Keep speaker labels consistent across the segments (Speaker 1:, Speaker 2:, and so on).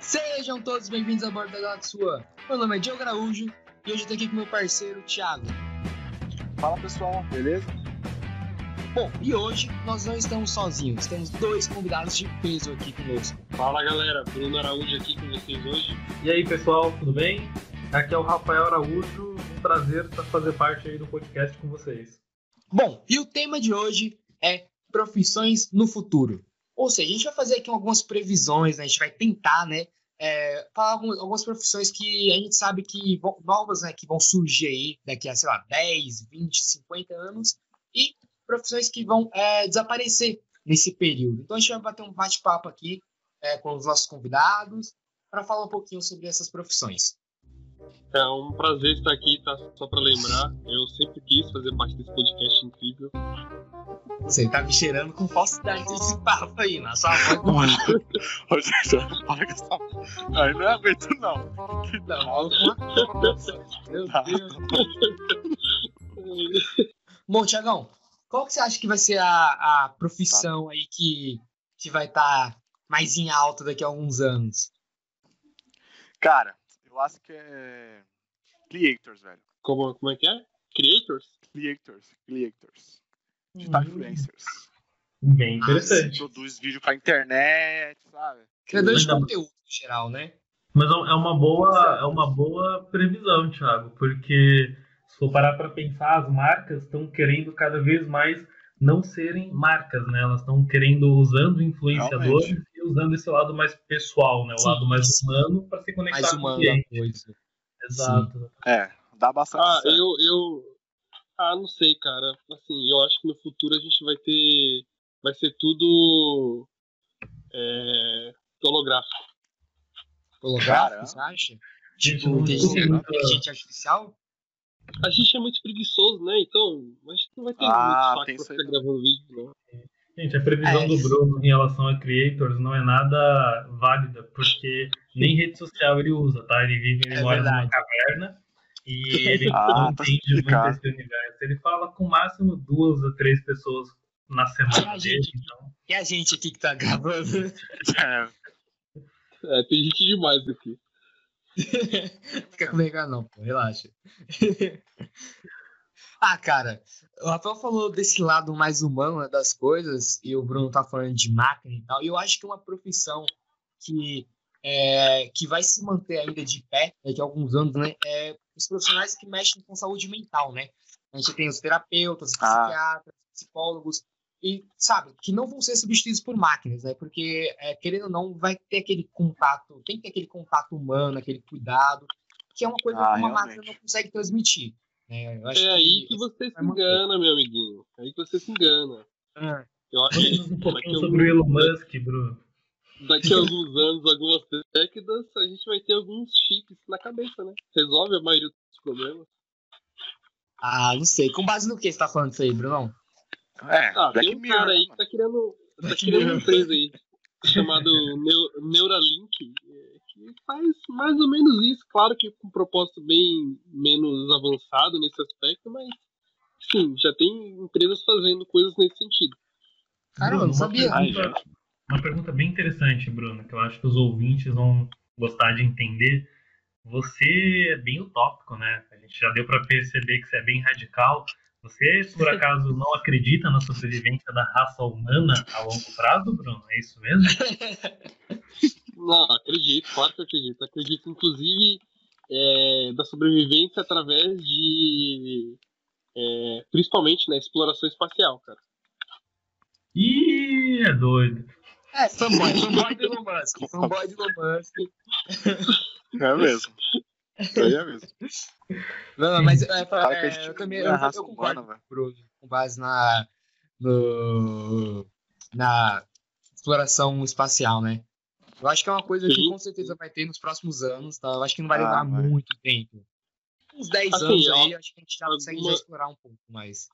Speaker 1: Sejam todos bem-vindos a bordo da Galaxy One. Meu nome é Diogo Araújo e hoje eu tô aqui com meu parceiro Thiago.
Speaker 2: Fala pessoal, beleza?
Speaker 1: Bom, e hoje nós não estamos sozinhos, temos dois convidados de peso aqui conosco.
Speaker 3: Fala galera, Bruno Araújo aqui com vocês hoje.
Speaker 4: E aí pessoal, tudo bem? Aqui é o Rafael Araújo, um prazer fazer parte aí do podcast com vocês.
Speaker 1: Bom, e o tema de hoje é profissões no futuro. Ou seja, a gente vai fazer aqui algumas previsões, né? a gente vai tentar, né, é, falar algumas, profissões que a gente sabe que vão, novas, né, que vão surgir aí daqui a, sei lá, 10, 20, 50 anos, e profissões que vão é, desaparecer nesse período. Então a gente vai bater um bate-papo aqui é, com os nossos convidados para falar um pouquinho sobre essas profissões.
Speaker 3: É um prazer estar aqui, tá? Só para lembrar, eu sempre quis fazer parte desse podcast incrível.
Speaker 1: Você tá me cheirando com falsidade desse papo aí, na sua voz.
Speaker 2: Ô, gente, para com essa. Aí não é aguento, não.
Speaker 1: Que dá mal Meu. Deus. Bom, Tiagão, qual que você acha que vai ser a, a profissão tá. aí que, que vai estar tá mais em alta daqui a alguns anos?
Speaker 2: Cara, eu acho que é. Creators, velho.
Speaker 3: Como, como é que é? Creators?
Speaker 2: Creators, creators digital influencers.
Speaker 4: Bem interessante.
Speaker 2: produz vídeo pra internet, sabe?
Speaker 1: Criador de conteúdo em geral, né?
Speaker 4: Mas é, é uma boa, é uma boa previsão, Thiago, porque se for parar para pensar, as marcas estão querendo cada vez mais não serem marcas, né? Elas estão querendo usando influenciadores Realmente. Usando esse lado mais pessoal, né? O sim, lado mais humano para se conectar
Speaker 1: mais com o cliente. Coisa.
Speaker 4: Exato. Sim.
Speaker 2: É, dá bastante.
Speaker 3: Ah, certo. eu, eu ah, não sei, cara. Assim, eu acho que no futuro a gente vai ter. Vai ser tudo. É, holográfico.
Speaker 1: Holográfico, você acha? Tipo, inteligência artificial?
Speaker 3: A gente é muito preguiçoso, né? Então, a gente não vai ter ah, muito saco pra ficar gravando vídeo, não.
Speaker 4: Gente, a previsão é. do Bruno em relação a creators não é nada válida, porque nem rede social ele usa, tá? Ele vive, ele é mora verdade. numa caverna e ele ah, não tá entende muito esse universo. Ele fala com máximo duas ou três pessoas na semana
Speaker 1: e dele. Então... E a gente aqui que tá gravando?
Speaker 3: É, é tem gente demais aqui.
Speaker 1: Fica comigo não, pô, relaxa. ah, cara, o Rafael falou desse lado mais humano né, das coisas, e o Bruno tá falando de máquina e tal, e eu acho que é uma profissão que, é, que vai se manter ainda de pé daqui a alguns anos, né? É os profissionais que mexem com saúde mental, né? A gente tem os terapeutas, ah. psiquiatras, psicólogos, e, sabe, que não vão ser substituídos por máquinas, né? Porque, é, querendo ou não, vai ter aquele contato, tem que ter aquele contato humano, aquele cuidado, que é uma coisa ah, que uma realmente. máquina não consegue transmitir. Né?
Speaker 3: é aí que, que você se engana, meu amiguinho. É aí que você se engana.
Speaker 4: Ah. Eu acho que um pouquinho sobre o Elon Musk, Bruno
Speaker 3: daqui a alguns anos, algumas décadas, a gente vai ter alguns chips na cabeça, né? Resolve a maioria dos problemas.
Speaker 1: Ah, não sei. Com base no que você tá falando isso aí, Bruno?
Speaker 3: É, ah, tem um cara aí que tá criando, tá criando uma empresa aí chamado Neuralink, faz mais ou menos isso, claro que com um propósito bem menos avançado nesse aspecto, mas sim, já tem empresas fazendo coisas nesse sentido.
Speaker 1: Caramba, não sabia. Ai,
Speaker 4: gente. Uma pergunta bem interessante, Bruno, que eu acho que os ouvintes vão gostar de entender. Você é bem utópico, né? A gente já deu para perceber que você é bem radical. Você, por acaso, não acredita na sobrevivência da raça humana a longo prazo, Bruno? É isso mesmo?
Speaker 3: Não, acredito, claro que acredito. Acredito, inclusive, é, da sobrevivência através de. É, principalmente na né, exploração espacial, cara.
Speaker 4: Ih, é doido.
Speaker 1: É, fanboy, fanboy do Elon Musk. Fanboy do Elon Musk.
Speaker 2: É mesmo. É mesmo.
Speaker 1: Não, mas é, é, eu também eu, eu concordo humana, Bruno, com base na, no, na exploração espacial, né? Eu acho que é uma coisa que com certeza vai ter nos próximos anos, tá? Eu acho que não vai ah, levar vai. muito tempo. Uns 10 assim, anos aí, acho que a gente já consegue já explorar um pouco mais.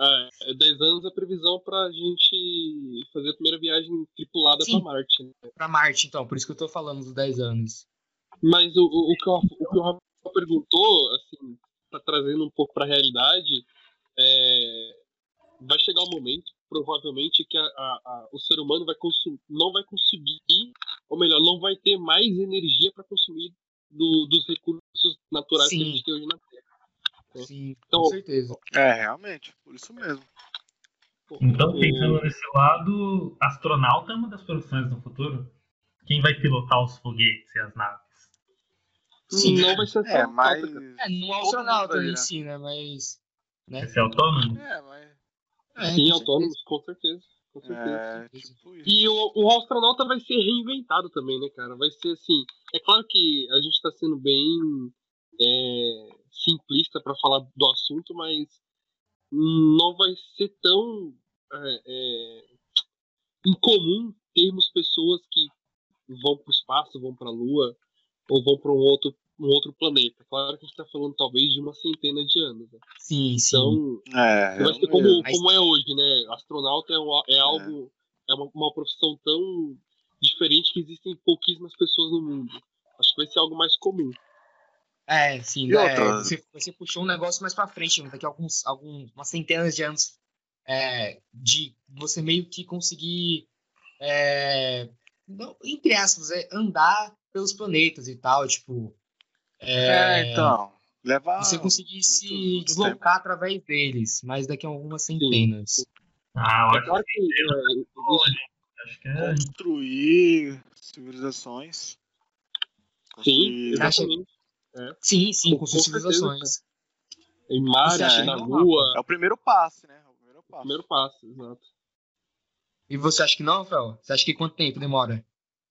Speaker 3: É, 10 anos a previsão pra gente fazer a primeira viagem tripulada para Marte. Né?
Speaker 1: Para Marte, então, por isso que eu tô falando dos 10 anos.
Speaker 3: Mas o, o, o, que, o, o que o Rafa perguntou, assim, tá trazendo um pouco pra realidade, é, vai chegar o um momento, provavelmente que a, a, a, o ser humano vai consumir, não vai conseguir, ou melhor, não vai ter mais energia para consumir do, dos recursos naturais Sim. que a gente tem hoje na Terra.
Speaker 1: Né? Sim, então, com certeza.
Speaker 2: É, realmente, por isso mesmo.
Speaker 4: Então, pensando nesse lado, astronauta é uma das profissões no futuro? Quem vai pilotar os foguetes e as naves?
Speaker 3: Sim, não vai ser
Speaker 2: é, mas...
Speaker 1: É, não é astronauta em si, né? Mas. Né?
Speaker 4: Esse é autônomo?
Speaker 2: É, mas.
Speaker 3: É, Sim, autônomos, com certeza. Com certeza. É, tipo e o, o astronauta vai ser reinventado também, né, cara? Vai ser assim. É claro que a gente tá sendo bem é, simplista para falar do assunto, mas não vai ser tão é, é, incomum termos pessoas que vão para o espaço, vão para a Lua ou vão para um outro, um outro planeta. Claro que a gente está falando talvez de uma centena de anos. Né?
Speaker 1: Sim,
Speaker 3: então,
Speaker 2: sim. É,
Speaker 3: vai ser como, como é hoje, né? Astronauta é, um, é algo, é, é uma, uma profissão tão diferente que existem pouquíssimas pessoas no mundo. Acho que vai ser algo mais comum.
Speaker 1: É, sim. É, você, você, puxou um negócio mais para frente, daqui a alguns, algumas centenas de anos, é, de você meio que conseguir, é, entre aspas, é, andar pelos planetas e tal, tipo.
Speaker 2: É, é então. Levar
Speaker 1: você conseguir muito, se muito deslocar tempo. através deles, mas daqui a algumas centenas. Sim.
Speaker 4: Ah, eu acho que,
Speaker 2: acho que é... Construir civilizações.
Speaker 3: Sim, exatamente.
Speaker 1: É. Sim, sim, com, com civilizações.
Speaker 3: Em Marte, é, na Lua.
Speaker 2: É o primeiro passo, né? É o
Speaker 3: primeiro passo. Primeiro passo, exato.
Speaker 1: E você acha que não, Rafael? Você acha que quanto tempo demora?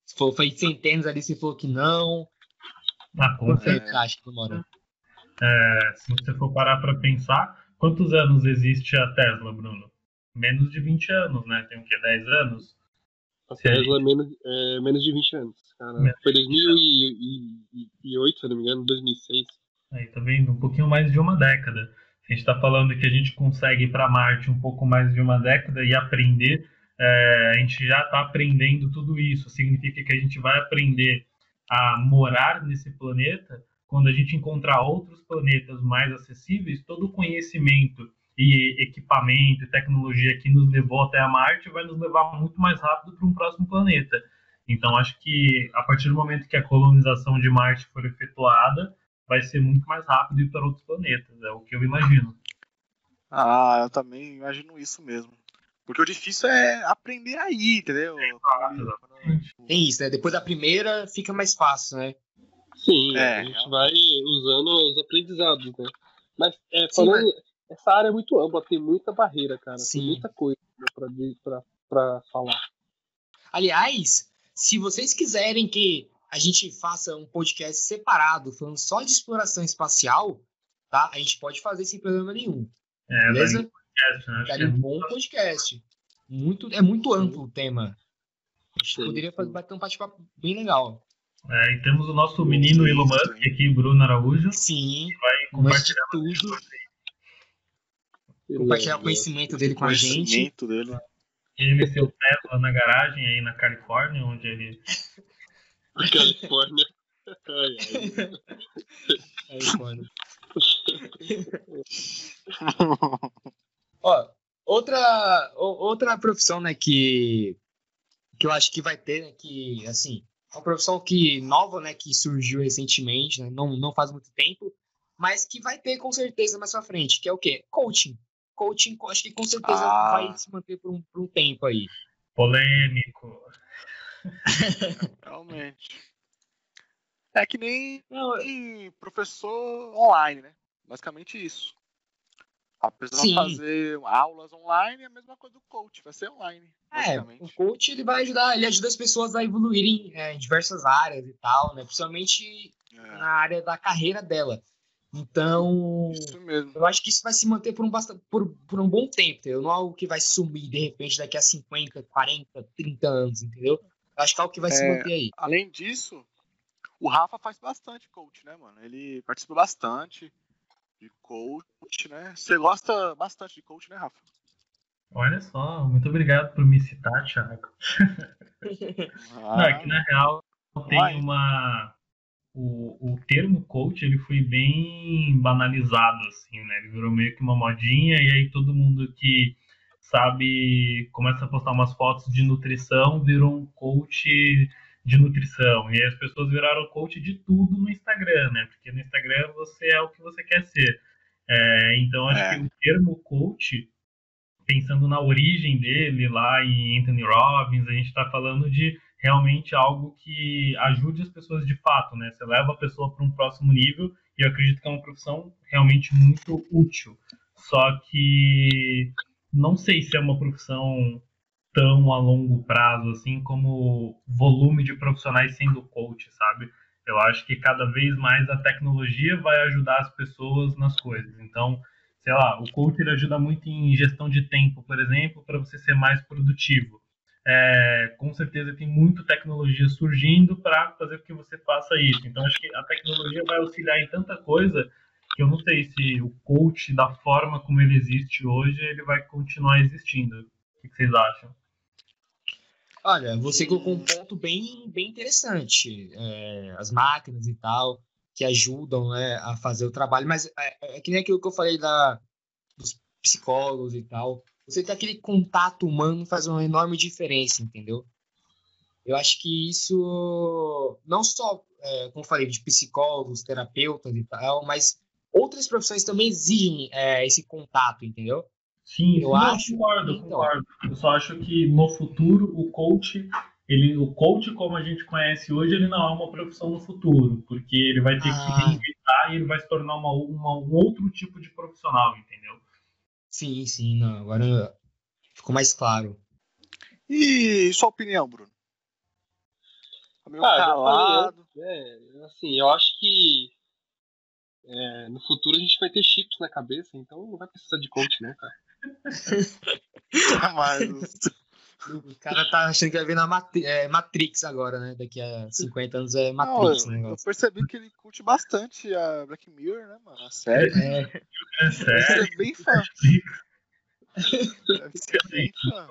Speaker 1: Se for, foi centenas ali, você falou que não.
Speaker 4: Ah, quanto
Speaker 1: tempo você acha que demora?
Speaker 4: É, se você for parar para pensar, quantos anos existe a Tesla, Bruno? Menos de 20 anos, né? Tem o quê? 10 anos?
Speaker 3: A Tesla é menos, é menos de 20 anos. Cara. Foi 2008, se não me engano, 2006.
Speaker 4: Aí tá vendo? Um pouquinho mais de uma década. A gente está falando que a gente consegue ir para Marte um pouco mais de uma década e aprender. É, a gente já está aprendendo tudo isso. Significa que a gente vai aprender a morar nesse planeta quando a gente encontrar outros planetas mais acessíveis. Todo o conhecimento e equipamento e tecnologia que nos levou até a Marte vai nos levar muito mais rápido para um próximo planeta. Então, acho que a partir do momento que a colonização de Marte for efetuada, vai ser muito mais rápido ir para outros planetas, é o que eu imagino.
Speaker 2: Ah, eu também imagino isso mesmo. Porque o difícil é aprender aí, entendeu?
Speaker 1: Tem isso, né? Depois da primeira fica mais fácil, né?
Speaker 3: Sim, é, a gente vai usando os aprendizados, né? Mas, é, falando, Sim, mas... essa área é muito ampla, tem muita barreira, cara. Sim. Tem muita coisa para falar.
Speaker 1: Aliás, se vocês quiserem que a gente faça um podcast separado, falando só de exploração espacial, tá? A gente pode fazer sem problema nenhum.
Speaker 4: É, beleza? Podcast, né?
Speaker 1: Daria é um bom podcast. Muito, é muito amplo o tema. A gente poderia fazer bater um bate-papo bem legal.
Speaker 4: É, e temos o nosso menino Elon Musk aqui, Bruno Araújo.
Speaker 1: Sim.
Speaker 4: Que vai compartilhar
Speaker 1: tudo. Compartilhar o conhecimento dele com a gente.
Speaker 2: Conhecimento dele.
Speaker 4: Ele e seu Tesla na garagem aí na Califórnia, onde ele.
Speaker 3: Califórnia.
Speaker 1: Califórnia. Ó, outra, outra profissão, né, que, que eu acho que vai ter, né, que, assim, uma profissão que nova, né, que surgiu recentemente, né, não, não faz muito tempo, mas que vai ter com certeza mais pra frente, que é o quê? Coaching coaching, acho que com certeza ah. vai se manter por um, por um tempo aí.
Speaker 4: Polêmico.
Speaker 2: Realmente. É que nem, nem professor online, né? Basicamente isso. Apesar de fazer aulas online, é a mesma coisa do coach, vai ser online.
Speaker 1: É, o coach ele vai ajudar, ele ajuda as pessoas a evoluírem é, em diversas áreas e tal, né? Principalmente é. na área da carreira dela. Então, eu acho que isso vai se manter por um, por, por um bom tempo, entendeu? Não é algo que vai sumir de repente daqui a 50, 40, 30 anos, entendeu? Eu acho que é algo que vai é, se manter aí.
Speaker 2: Além disso, o Rafa faz bastante coach, né, mano? Ele participa bastante de coach, né? Você gosta bastante de coach, né, Rafa?
Speaker 4: Olha só, muito obrigado por me citar, Thiago. Ah, Não, é que na real tem uma o, o termo coach ele foi bem banalizado assim, né? Ele virou meio que uma modinha e aí todo mundo que sabe, começa a postar umas fotos de nutrição, virou um coach de nutrição. E as pessoas viraram coach de tudo no Instagram, né? Porque no Instagram você é o que você quer ser. É, então, acho é. que o termo coach, pensando na origem dele lá em Anthony Robbins, a gente está falando de realmente algo que ajude as pessoas de fato, né? Você leva a pessoa para um próximo nível e eu acredito que é uma profissão realmente muito útil. Só que não sei se é uma profissão tão a longo prazo assim como volume de profissionais sendo coach, sabe? Eu acho que cada vez mais a tecnologia vai ajudar as pessoas nas coisas. Então, sei lá, o coach ele ajuda muito em gestão de tempo, por exemplo, para você ser mais produtivo. É, com certeza tem muita tecnologia surgindo para fazer com que você faça isso. Então, acho que a tecnologia vai auxiliar em tanta coisa que eu não sei se o coach, da forma como ele existe hoje, ele vai continuar existindo. O que vocês acham?
Speaker 1: Olha, você colocou um ponto bem, bem interessante. É, as máquinas e tal, que ajudam né, a fazer o trabalho, mas é, é, que nem aquilo que eu falei da, dos psicólogos e tal. Você ter aquele contato humano faz uma enorme diferença, entendeu? Eu acho que isso, não só, é, como eu falei, de psicólogos, terapeutas e tal, mas outras profissões também exigem é, esse contato, entendeu?
Speaker 4: Sim, eu acho. Concordo, então, concordo. Eu só acho que no futuro o coach, ele, o coach como a gente conhece hoje, ele não é uma profissão no futuro, porque ele vai ter ah. que reinventar e ele vai se tornar uma, uma, um outro tipo de profissional, entendeu?
Speaker 1: Sim, sim, não, agora ficou mais claro.
Speaker 2: E sua opinião, Bruno?
Speaker 3: Tá meio ah, calado. É, assim, eu acho que é, no futuro a gente vai ter chips na cabeça, então não vai precisar de coach, né, cara?
Speaker 2: Mas...
Speaker 1: O cara tá achando que vai ver na Matri é, Matrix agora, né? Daqui a 50 anos é Matrix,
Speaker 2: Não, eu, eu, percebi que ele curte bastante a Black Mirror, né, mano? A série.
Speaker 4: É, é sério.
Speaker 2: é bem fã.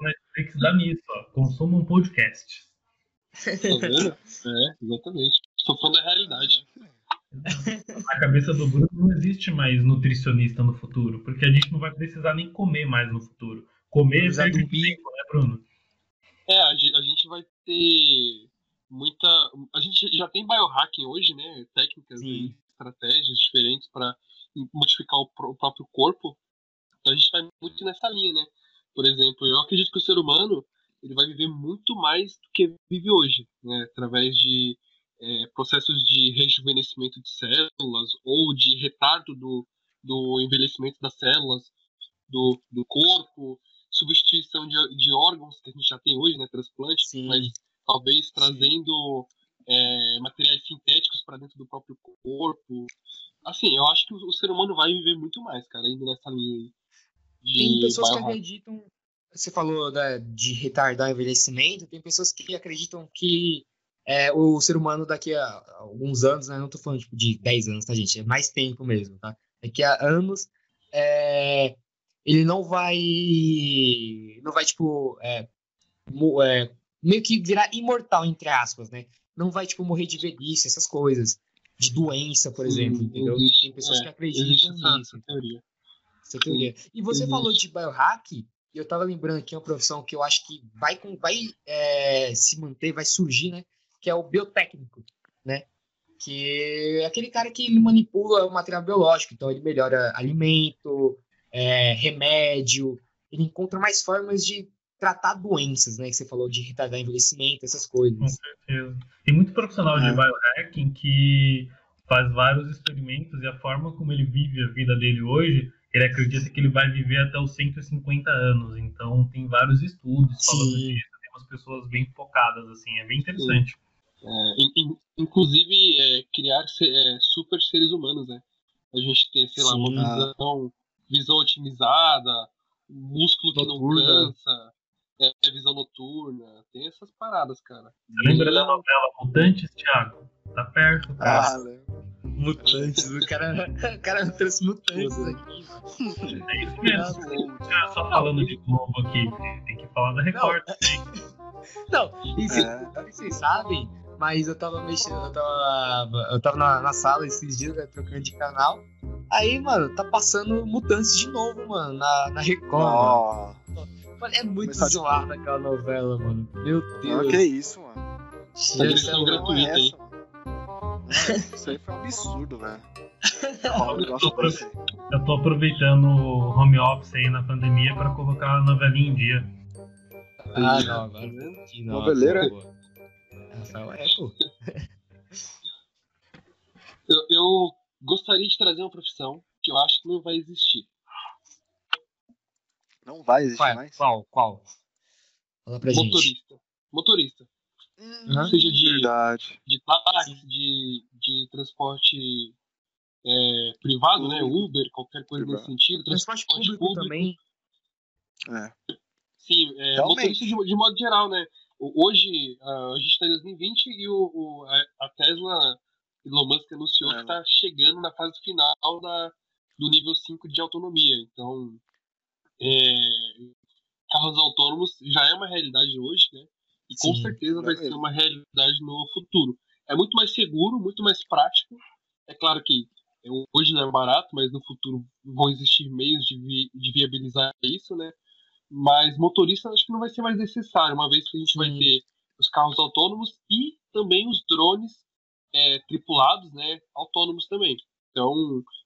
Speaker 4: Netflix dá nisso, ó. Consuma um podcast.
Speaker 3: Tá vendo? É, exatamente. Sou fã da realidade.
Speaker 4: Na cabeça do Bruno não existe mais nutricionista no futuro, porque a gente não vai precisar nem comer mais no futuro. Comer é tempo, né, Bruno?
Speaker 3: É, a gente vai ter muita. A gente já tem biohacking hoje, né? Técnicas Sim. e estratégias diferentes para modificar o próprio corpo. Então a gente vai muito nessa linha, né? Por exemplo, eu acredito que o ser humano ele vai viver muito mais do que vive hoje, né? Através de é, processos de rejuvenescimento de células ou de retardo do, do envelhecimento das células do, do corpo, substituição de, de órgãos que a gente já tem hoje, né, transplante, Sim. mas talvez trazendo é, materiais sintéticos para dentro do próprio corpo. Assim, eu acho que o, o, ser humano vai viver muito mais, cara, indo nessa linha
Speaker 1: de Tem pessoas que acreditam, você falou né, de retardar o envelhecimento, tem pessoas que acreditam que é, o ser humano daqui a alguns anos, né? Não tô falando tipo, de 10 anos, tá, gente? É mais tempo mesmo, tá? Daqui a anos, é, ele não vai. Não vai, tipo. É, é, meio que virar imortal, entre aspas, né? Não vai, tipo, morrer de velhice, essas coisas. De doença, por Sim, exemplo, entendeu? Existe, Tem pessoas que é, acreditam nisso. Essa teoria. Essa teoria. E você existe. falou de biohack, e eu tava lembrando aqui uma profissão que eu acho que vai, vai é, se manter, vai surgir, né? Que é o biotécnico, né? Que é aquele cara que manipula o material biológico, então ele melhora alimento, é, remédio, ele encontra mais formas de tratar doenças, né? Que você falou de retardar envelhecimento, essas coisas. Com
Speaker 4: certeza. Tem muito profissional de é. biohacking que faz vários experimentos e a forma como ele vive a vida dele hoje, ele acredita que ele vai viver até os 150 anos. Então tem vários estudos falando Sim. disso, tem umas pessoas bem focadas, assim, é bem interessante. Sim.
Speaker 3: É, in, inclusive, é, criar ser, é, super seres humanos, né? A gente ter, sei Sim, lá, uma visão, visão otimizada, músculo que noturna. não cansa, é, é, visão noturna, tem essas paradas, cara.
Speaker 4: Você lembra da novela Mutantes, Thiago? Tá perto, cara. Ah,
Speaker 1: Mutantes, o cara, o cara trouxe mutantes aqui.
Speaker 4: É isso mesmo. Só falando de Globo aqui, tem que falar da Record
Speaker 1: não. Não, e, é. vocês sabem, mas eu tava mexendo, eu tava, eu tava na, na sala esses dias, né, trocando de canal. Aí, mano, tá passando Mutantes de novo, mano, na, na Record. Oh. É muito zoada aquela novela, mano. Meu Deus.
Speaker 2: Ah, que isso, mano.
Speaker 3: Direção gratuita aí.
Speaker 2: Isso aí foi um absurdo, velho.
Speaker 4: Eu tô, eu tô aproveitando o home office aí na pandemia pra colocar a novelinha em dia.
Speaker 1: Ah, não, agora.
Speaker 2: Noveleira?
Speaker 1: Rafael é, pô.
Speaker 3: Eu, eu gostaria de trazer uma profissão que eu acho que não vai existir.
Speaker 2: Não vai existir
Speaker 1: Qual?
Speaker 2: mais?
Speaker 1: Qual? Qual? Fala pra gente.
Speaker 3: Motorista. Motorista.
Speaker 1: Uhum.
Speaker 3: Seja de,
Speaker 2: Verdade.
Speaker 3: de táxi, de, de transporte é, privado, né? Uber, qualquer coisa
Speaker 2: Privado.
Speaker 3: nesse sentido.
Speaker 1: Transporte público, também.
Speaker 2: É.
Speaker 3: Sim, é, motorista de, de modo geral, né? Hoje, ah, a gente está em 2020 e o, o- a, Tesla, Elon Musk anunciou
Speaker 2: É,
Speaker 3: que está chegando na fase final da, do nível 5 de autonomia. Então, é, carros autônomos já é uma realidade hoje, né? E com
Speaker 1: Sim,
Speaker 3: certeza
Speaker 2: já
Speaker 3: vai ser uma realidade no futuro. É muito mais seguro, muito mais prático. É claro que hoje não é barato, mas no futuro vão existir meios de, vi- de viabilizar isso, né? Mas motorista acho que não vai ser mais necessário, uma vez que a gente vai ter os carros autônomos e também os drones é, tripulados, né? Autônomos também. Então,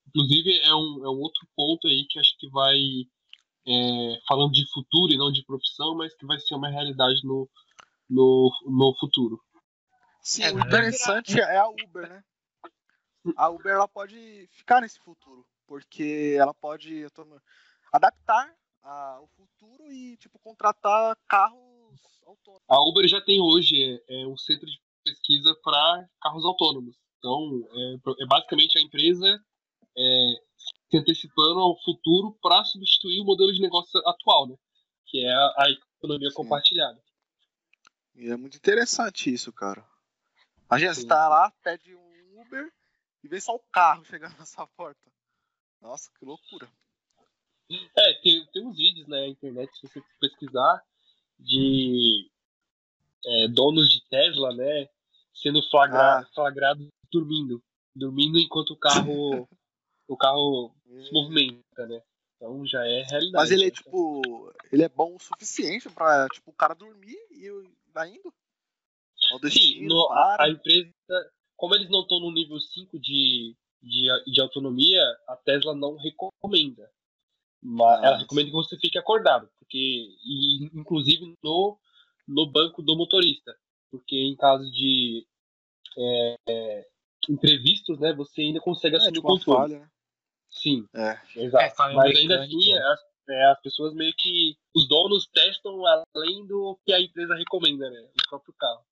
Speaker 3: inclusive, é um, é um outro ponto aí que acho que vai, é, falando de futuro e não de profissão, mas que vai ser uma realidade no, no, no futuro.
Speaker 2: Sim,
Speaker 1: É,
Speaker 2: o interessante é a Uber, né? A Uber ela pode ficar nesse futuro, porque ela pode eu tô- adaptar a- o futuro e tipo contratar carros autônomos.
Speaker 3: A Uber já tem hoje é, é um centro de pesquisa para carros autônomos. Então, é, é basicamente a empresa é, se antecipando ao futuro para substituir o modelo de negócio atual, né? Que é a, a economia
Speaker 2: Sim.
Speaker 3: compartilhada.
Speaker 2: E é muito interessante isso, cara. Imagina, você
Speaker 3: Sim.
Speaker 2: tá lá, pede um Uber e vê só o carro chegando na sua porta. Nossa, que loucura.
Speaker 3: É, tem, tem uns vídeos né, na internet, se você pesquisar, de é, donos de Tesla, né? Sendo flagra,
Speaker 2: Ah.
Speaker 3: flagrados dormindo. Dormindo enquanto o carro, o carro se movimenta, né? Então já é realidade.
Speaker 2: Mas ele é
Speaker 3: né?
Speaker 2: tipo, ele é bom o suficiente pra tipo o cara dormir e vai indo. Ao
Speaker 3: Sim, no- a empresa, como eles não estão no nível 5 de, de, de autonomia, a Tesla não recomenda. Mas ela recomenda que você fique acordado, porque e, inclusive no, no banco do motorista, porque em caso de é, é, imprevistos, né, você ainda consegue
Speaker 2: é,
Speaker 3: assumir
Speaker 2: tipo
Speaker 3: o controle.
Speaker 2: falha, né?
Speaker 3: Sim,
Speaker 2: É.
Speaker 3: exato.
Speaker 1: É,
Speaker 3: Mas ainda assim, as, é, as pessoas meio que os donos testam além do que a empresa recomenda, né, o próprio carro.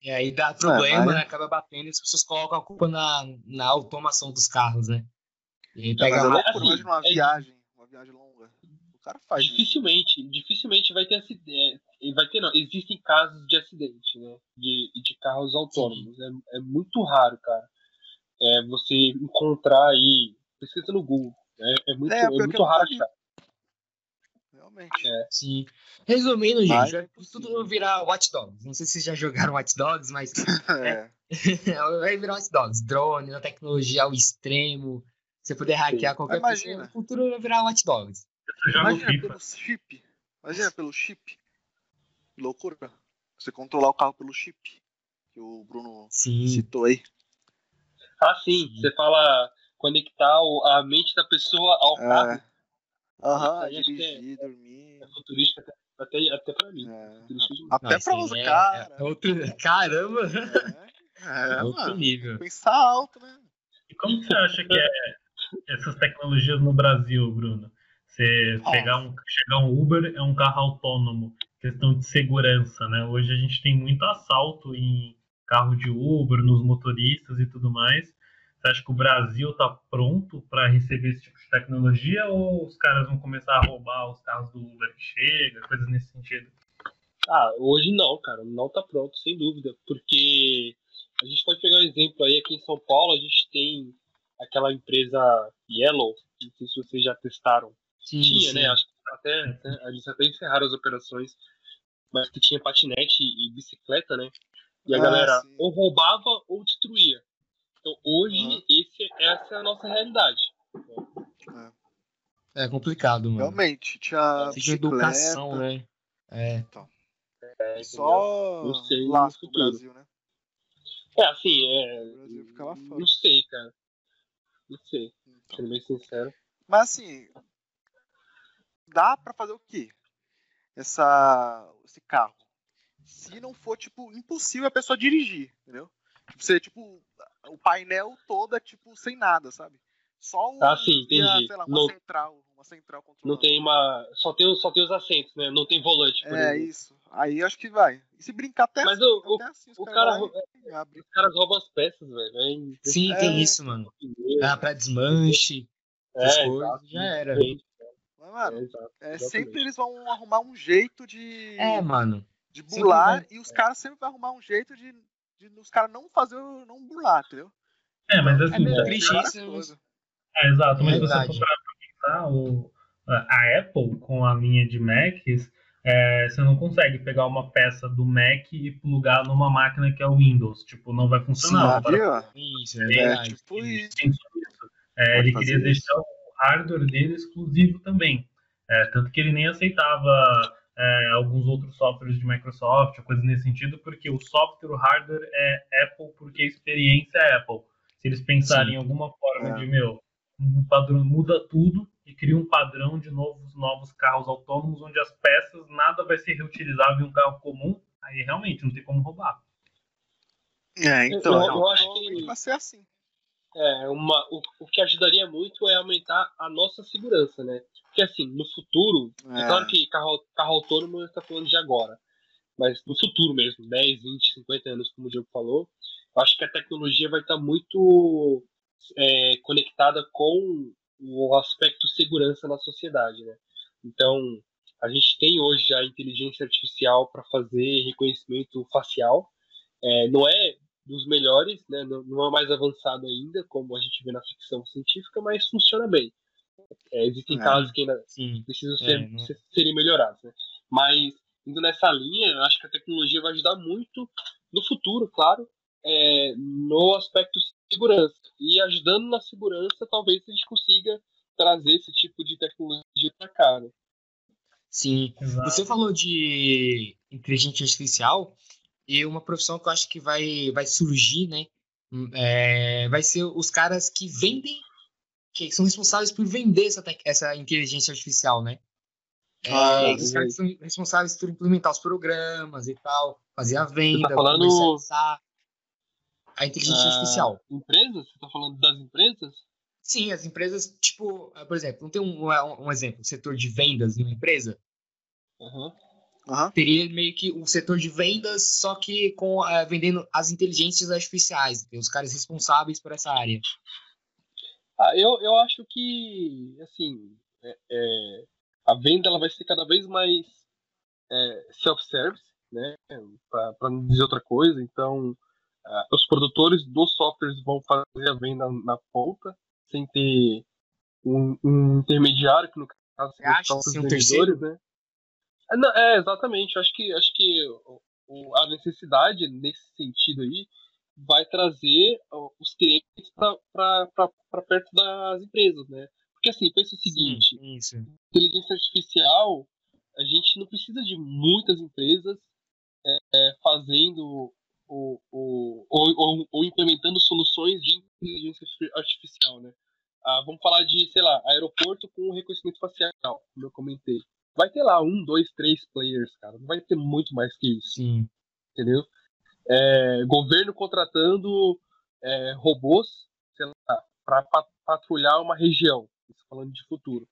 Speaker 1: E aí dá problema,
Speaker 2: mas-
Speaker 1: né? Acaba batendo e as pessoas colocam a culpa na, na automação dos carros, né? E aí pega
Speaker 2: mas é
Speaker 1: lá.
Speaker 2: loucura,
Speaker 3: assim,
Speaker 2: uma
Speaker 3: é-
Speaker 2: viagem, viagem longa. O cara faz isso.
Speaker 3: Dificilmente, dificilmente vai ter acidente. Vai ter, não. Existem casos de acidente, né? De, de carros autônomos. É, é muito raro, cara. É você encontrar aí. Pesquisa no Google. É, é muito,
Speaker 2: É,
Speaker 3: é, muito raro achar.
Speaker 2: Realmente.
Speaker 3: É.
Speaker 1: Sim. Resumindo, gente,
Speaker 2: Mas é
Speaker 1: tudo virar Watch Dogs. Não sei se vocês já jogaram Watch Dogs, mas
Speaker 2: É.
Speaker 1: vai virar Watch Dogs. Drone, a tecnologia ao extremo. Você poder hackear qualquer
Speaker 2: Mas
Speaker 1: pessoa,
Speaker 2: imagina.
Speaker 1: no futuro vai virar Watch Dogs.
Speaker 2: Imagina pelo chip. Imagina pelo chip. Que loucura. Você controlar o carro pelo chip. Que o Bruno
Speaker 1: Sim.
Speaker 2: citou aí.
Speaker 3: Ah, sim. Você fala conectar a mente da pessoa ao carro.
Speaker 2: É. Aham,
Speaker 3: acho que é-
Speaker 2: dirigir, dormir.
Speaker 3: É futurística até, até, pra mim.
Speaker 2: É.
Speaker 3: Demais.
Speaker 2: Até
Speaker 1: Não,
Speaker 2: pra os
Speaker 1: aí é-
Speaker 2: caras.
Speaker 1: é outro... Caramba!
Speaker 2: É, é,
Speaker 1: outro
Speaker 2: mano.
Speaker 1: nível.
Speaker 2: Pensar alto, né?
Speaker 4: E como você acha que é essas tecnologias no Brasil, Bruno? Você
Speaker 2: Ó.
Speaker 4: pegar um, chegar um Uber é um carro autônomo, questão de segurança, né? Hoje a gente tem muito assalto em carro de Uber, nos motoristas e tudo mais. Você acha que o Brasil está pronto para receber esse tipo de tecnologia ou os caras vão começar a roubar os carros do Uber que chega, coisas nesse sentido?
Speaker 3: Ah, hoje não, cara. Não tá pronto, sem dúvida. Porque a gente pode pegar um exemplo aí, aqui em São Paulo, a gente tem aquela empresa Yellow, não sei se vocês já testaram.
Speaker 1: Sim,
Speaker 3: tinha,
Speaker 1: sim.
Speaker 3: né? Acho que até, até- eles até encerraram as operações, mas que tinha patinete e bicicleta, né? E a
Speaker 2: Ah,
Speaker 3: galera
Speaker 2: sim.
Speaker 3: ou roubava ou destruía. Então hoje,
Speaker 2: Uhum.
Speaker 3: esse, essa é a nossa realidade.
Speaker 1: É complicado, mano.
Speaker 2: Realmente, tinha.
Speaker 1: Tinha educação, né? É.
Speaker 2: Então. É, só lá
Speaker 3: no
Speaker 2: Brasil, né?
Speaker 3: É, assim, é.
Speaker 2: O Brasil ficava fora.
Speaker 3: Não sei, cara. Não sei,
Speaker 2: Então.
Speaker 3: sendo bem sincero.
Speaker 2: Mas assim, dá pra fazer o quê? Essa, esse carro. Se não for, tipo, impossível a pessoa dirigir, entendeu? Tipo, ser, tipo, o painel todo é, tipo, sem nada, sabe? Só o,
Speaker 3: Ah, sim,
Speaker 2: via,
Speaker 3: entendi.
Speaker 2: sei lá, uma
Speaker 3: Não-
Speaker 2: central, uma central
Speaker 3: Não tem uma. Só tem, os- só tem os assentos, né? Não tem volante, por
Speaker 2: É,
Speaker 3: exemplo.
Speaker 2: isso. Aí eu acho que vai. E se brincar até
Speaker 3: Mas
Speaker 2: assim,
Speaker 3: o- o-
Speaker 2: até assim, os
Speaker 3: o
Speaker 2: caras
Speaker 3: cara-
Speaker 2: vai abre.
Speaker 3: Os caras roubam as peças, velho. É.
Speaker 1: Sim,
Speaker 2: É.
Speaker 1: tem isso, mano. Ah, pra desmanche,
Speaker 3: É,
Speaker 1: coisas, já era.
Speaker 2: Mas, mano,
Speaker 3: É, exato.
Speaker 2: é, sempre eles vão arrumar um jeito de,
Speaker 1: É, mano.
Speaker 2: de
Speaker 1: vai-
Speaker 2: e os caras sempre vão arrumar um jeito de, de os caras não fazer, o- não burlar, entendeu?
Speaker 4: É, mas assim,
Speaker 1: É meio
Speaker 4: é,
Speaker 1: triste
Speaker 2: Várias
Speaker 1: isso,
Speaker 2: coisas.
Speaker 4: É, exato, mas se você
Speaker 1: Verdade.
Speaker 4: for pensar, o, a Apple, com a linha de Macs, é, você não consegue pegar uma peça do Mac e plugar numa máquina que é o Windows. Tipo, não vai funcionar.
Speaker 2: Sim, viu?
Speaker 1: Isso, é
Speaker 4: É,
Speaker 1: verdade.
Speaker 2: tipo
Speaker 4: ele. É, ele queria
Speaker 2: isso.
Speaker 4: deixar o hardware dele exclusivo também. É, tanto que ele nem aceitava é, alguns outros softwares de Microsoft, ou coisas nesse sentido, porque o software, o hardware é Apple, porque a experiência é Apple. Se eles pensarem
Speaker 1: Sim.
Speaker 4: em alguma forma
Speaker 2: É.
Speaker 4: de, meu, um padrão, muda tudo e cria um padrão de novos, novos carros autônomos, onde as peças, nada vai ser reutilizável em um carro comum, aí realmente não tem como roubar.
Speaker 2: É, então,
Speaker 3: Eu- eu acho que-
Speaker 2: vai ser assim.
Speaker 3: É, uma, o, o que ajudaria muito é aumentar a nossa segurança, né? Porque assim, no futuro, é,
Speaker 2: É.
Speaker 3: claro que carro, carro autônomo está falando de agora, mas no futuro mesmo, 10, 20, 50 anos, como o Diego falou, eu acho que a tecnologia vai estar muito é, conectada com o aspecto segurança na sociedade, né? Então, a gente tem hoje a inteligência artificial para fazer reconhecimento facial, é, não é dos melhores, né? não, não é mais avançado ainda, como a gente vê na ficção científica, mas funciona bem. É, existem
Speaker 2: É.
Speaker 3: casos que ainda
Speaker 1: Sim.
Speaker 3: precisam
Speaker 1: É,
Speaker 3: ser,
Speaker 1: é-
Speaker 3: ser- serem melhorados. Né? Mas, indo nessa linha, eu acho que a tecnologia vai ajudar muito no futuro, claro, é, no aspecto segurança. E ajudando na segurança, talvez a gente consiga trazer esse tipo de tecnologia para cá. Né?
Speaker 1: Sim.
Speaker 4: Exato.
Speaker 1: Você falou de inteligência artificial e uma profissão que eu acho que vai, vai surgir, né? hum, é, vai ser os caras que vendem, que são responsáveis por vender essa, essa inteligência artificial, né? É,
Speaker 2: Ah,
Speaker 1: os caras que são responsáveis por implementar os programas e tal, fazer a venda,
Speaker 3: falando-
Speaker 1: comercializar a inteligência
Speaker 3: Ah,
Speaker 1: artificial.
Speaker 3: Empresas? Você está falando das empresas?
Speaker 1: Sim, as empresas, tipo, ah, por exemplo, não tem um, um, um exemplo, setor de vendas de uma empresa?
Speaker 3: Aham.
Speaker 2: Aham.
Speaker 1: teria meio que um setor de vendas, só que com eh, vendendo as inteligências artificiais, os caras responsáveis por essa área.
Speaker 3: Ah, eu, eu acho que, assim, é- é, a venda ela vai ser cada vez mais é, self-service, né? Para não dizer outra coisa. Então, ah, os produtores dos softwares vão fazer a venda na ponta, sem ter um, um intermediário, que no caso são os
Speaker 1: um
Speaker 3: vendedores, né? É, não, é, exatamente. Acho que, acho que o- a necessidade nesse sentido aí vai trazer os clientes para perto das empresas, né? Porque assim, pensa o seguinte,
Speaker 1: Sim,
Speaker 3: inteligência artificial, a gente não precisa de muitas empresas é, é, fazendo o, o, ou, ou, ou implementando soluções de inteligência artificial, né? Ah, vamos falar de, sei lá, aeroporto com reconhecimento facial, como eu comentei. Vai ter lá um, dois, três players, cara. Não vai ter muito mais que isso
Speaker 1: Sim.
Speaker 3: entendeu? É, governo contratando é, robôs, sei lá, para patrulhar uma região, falando de futuro.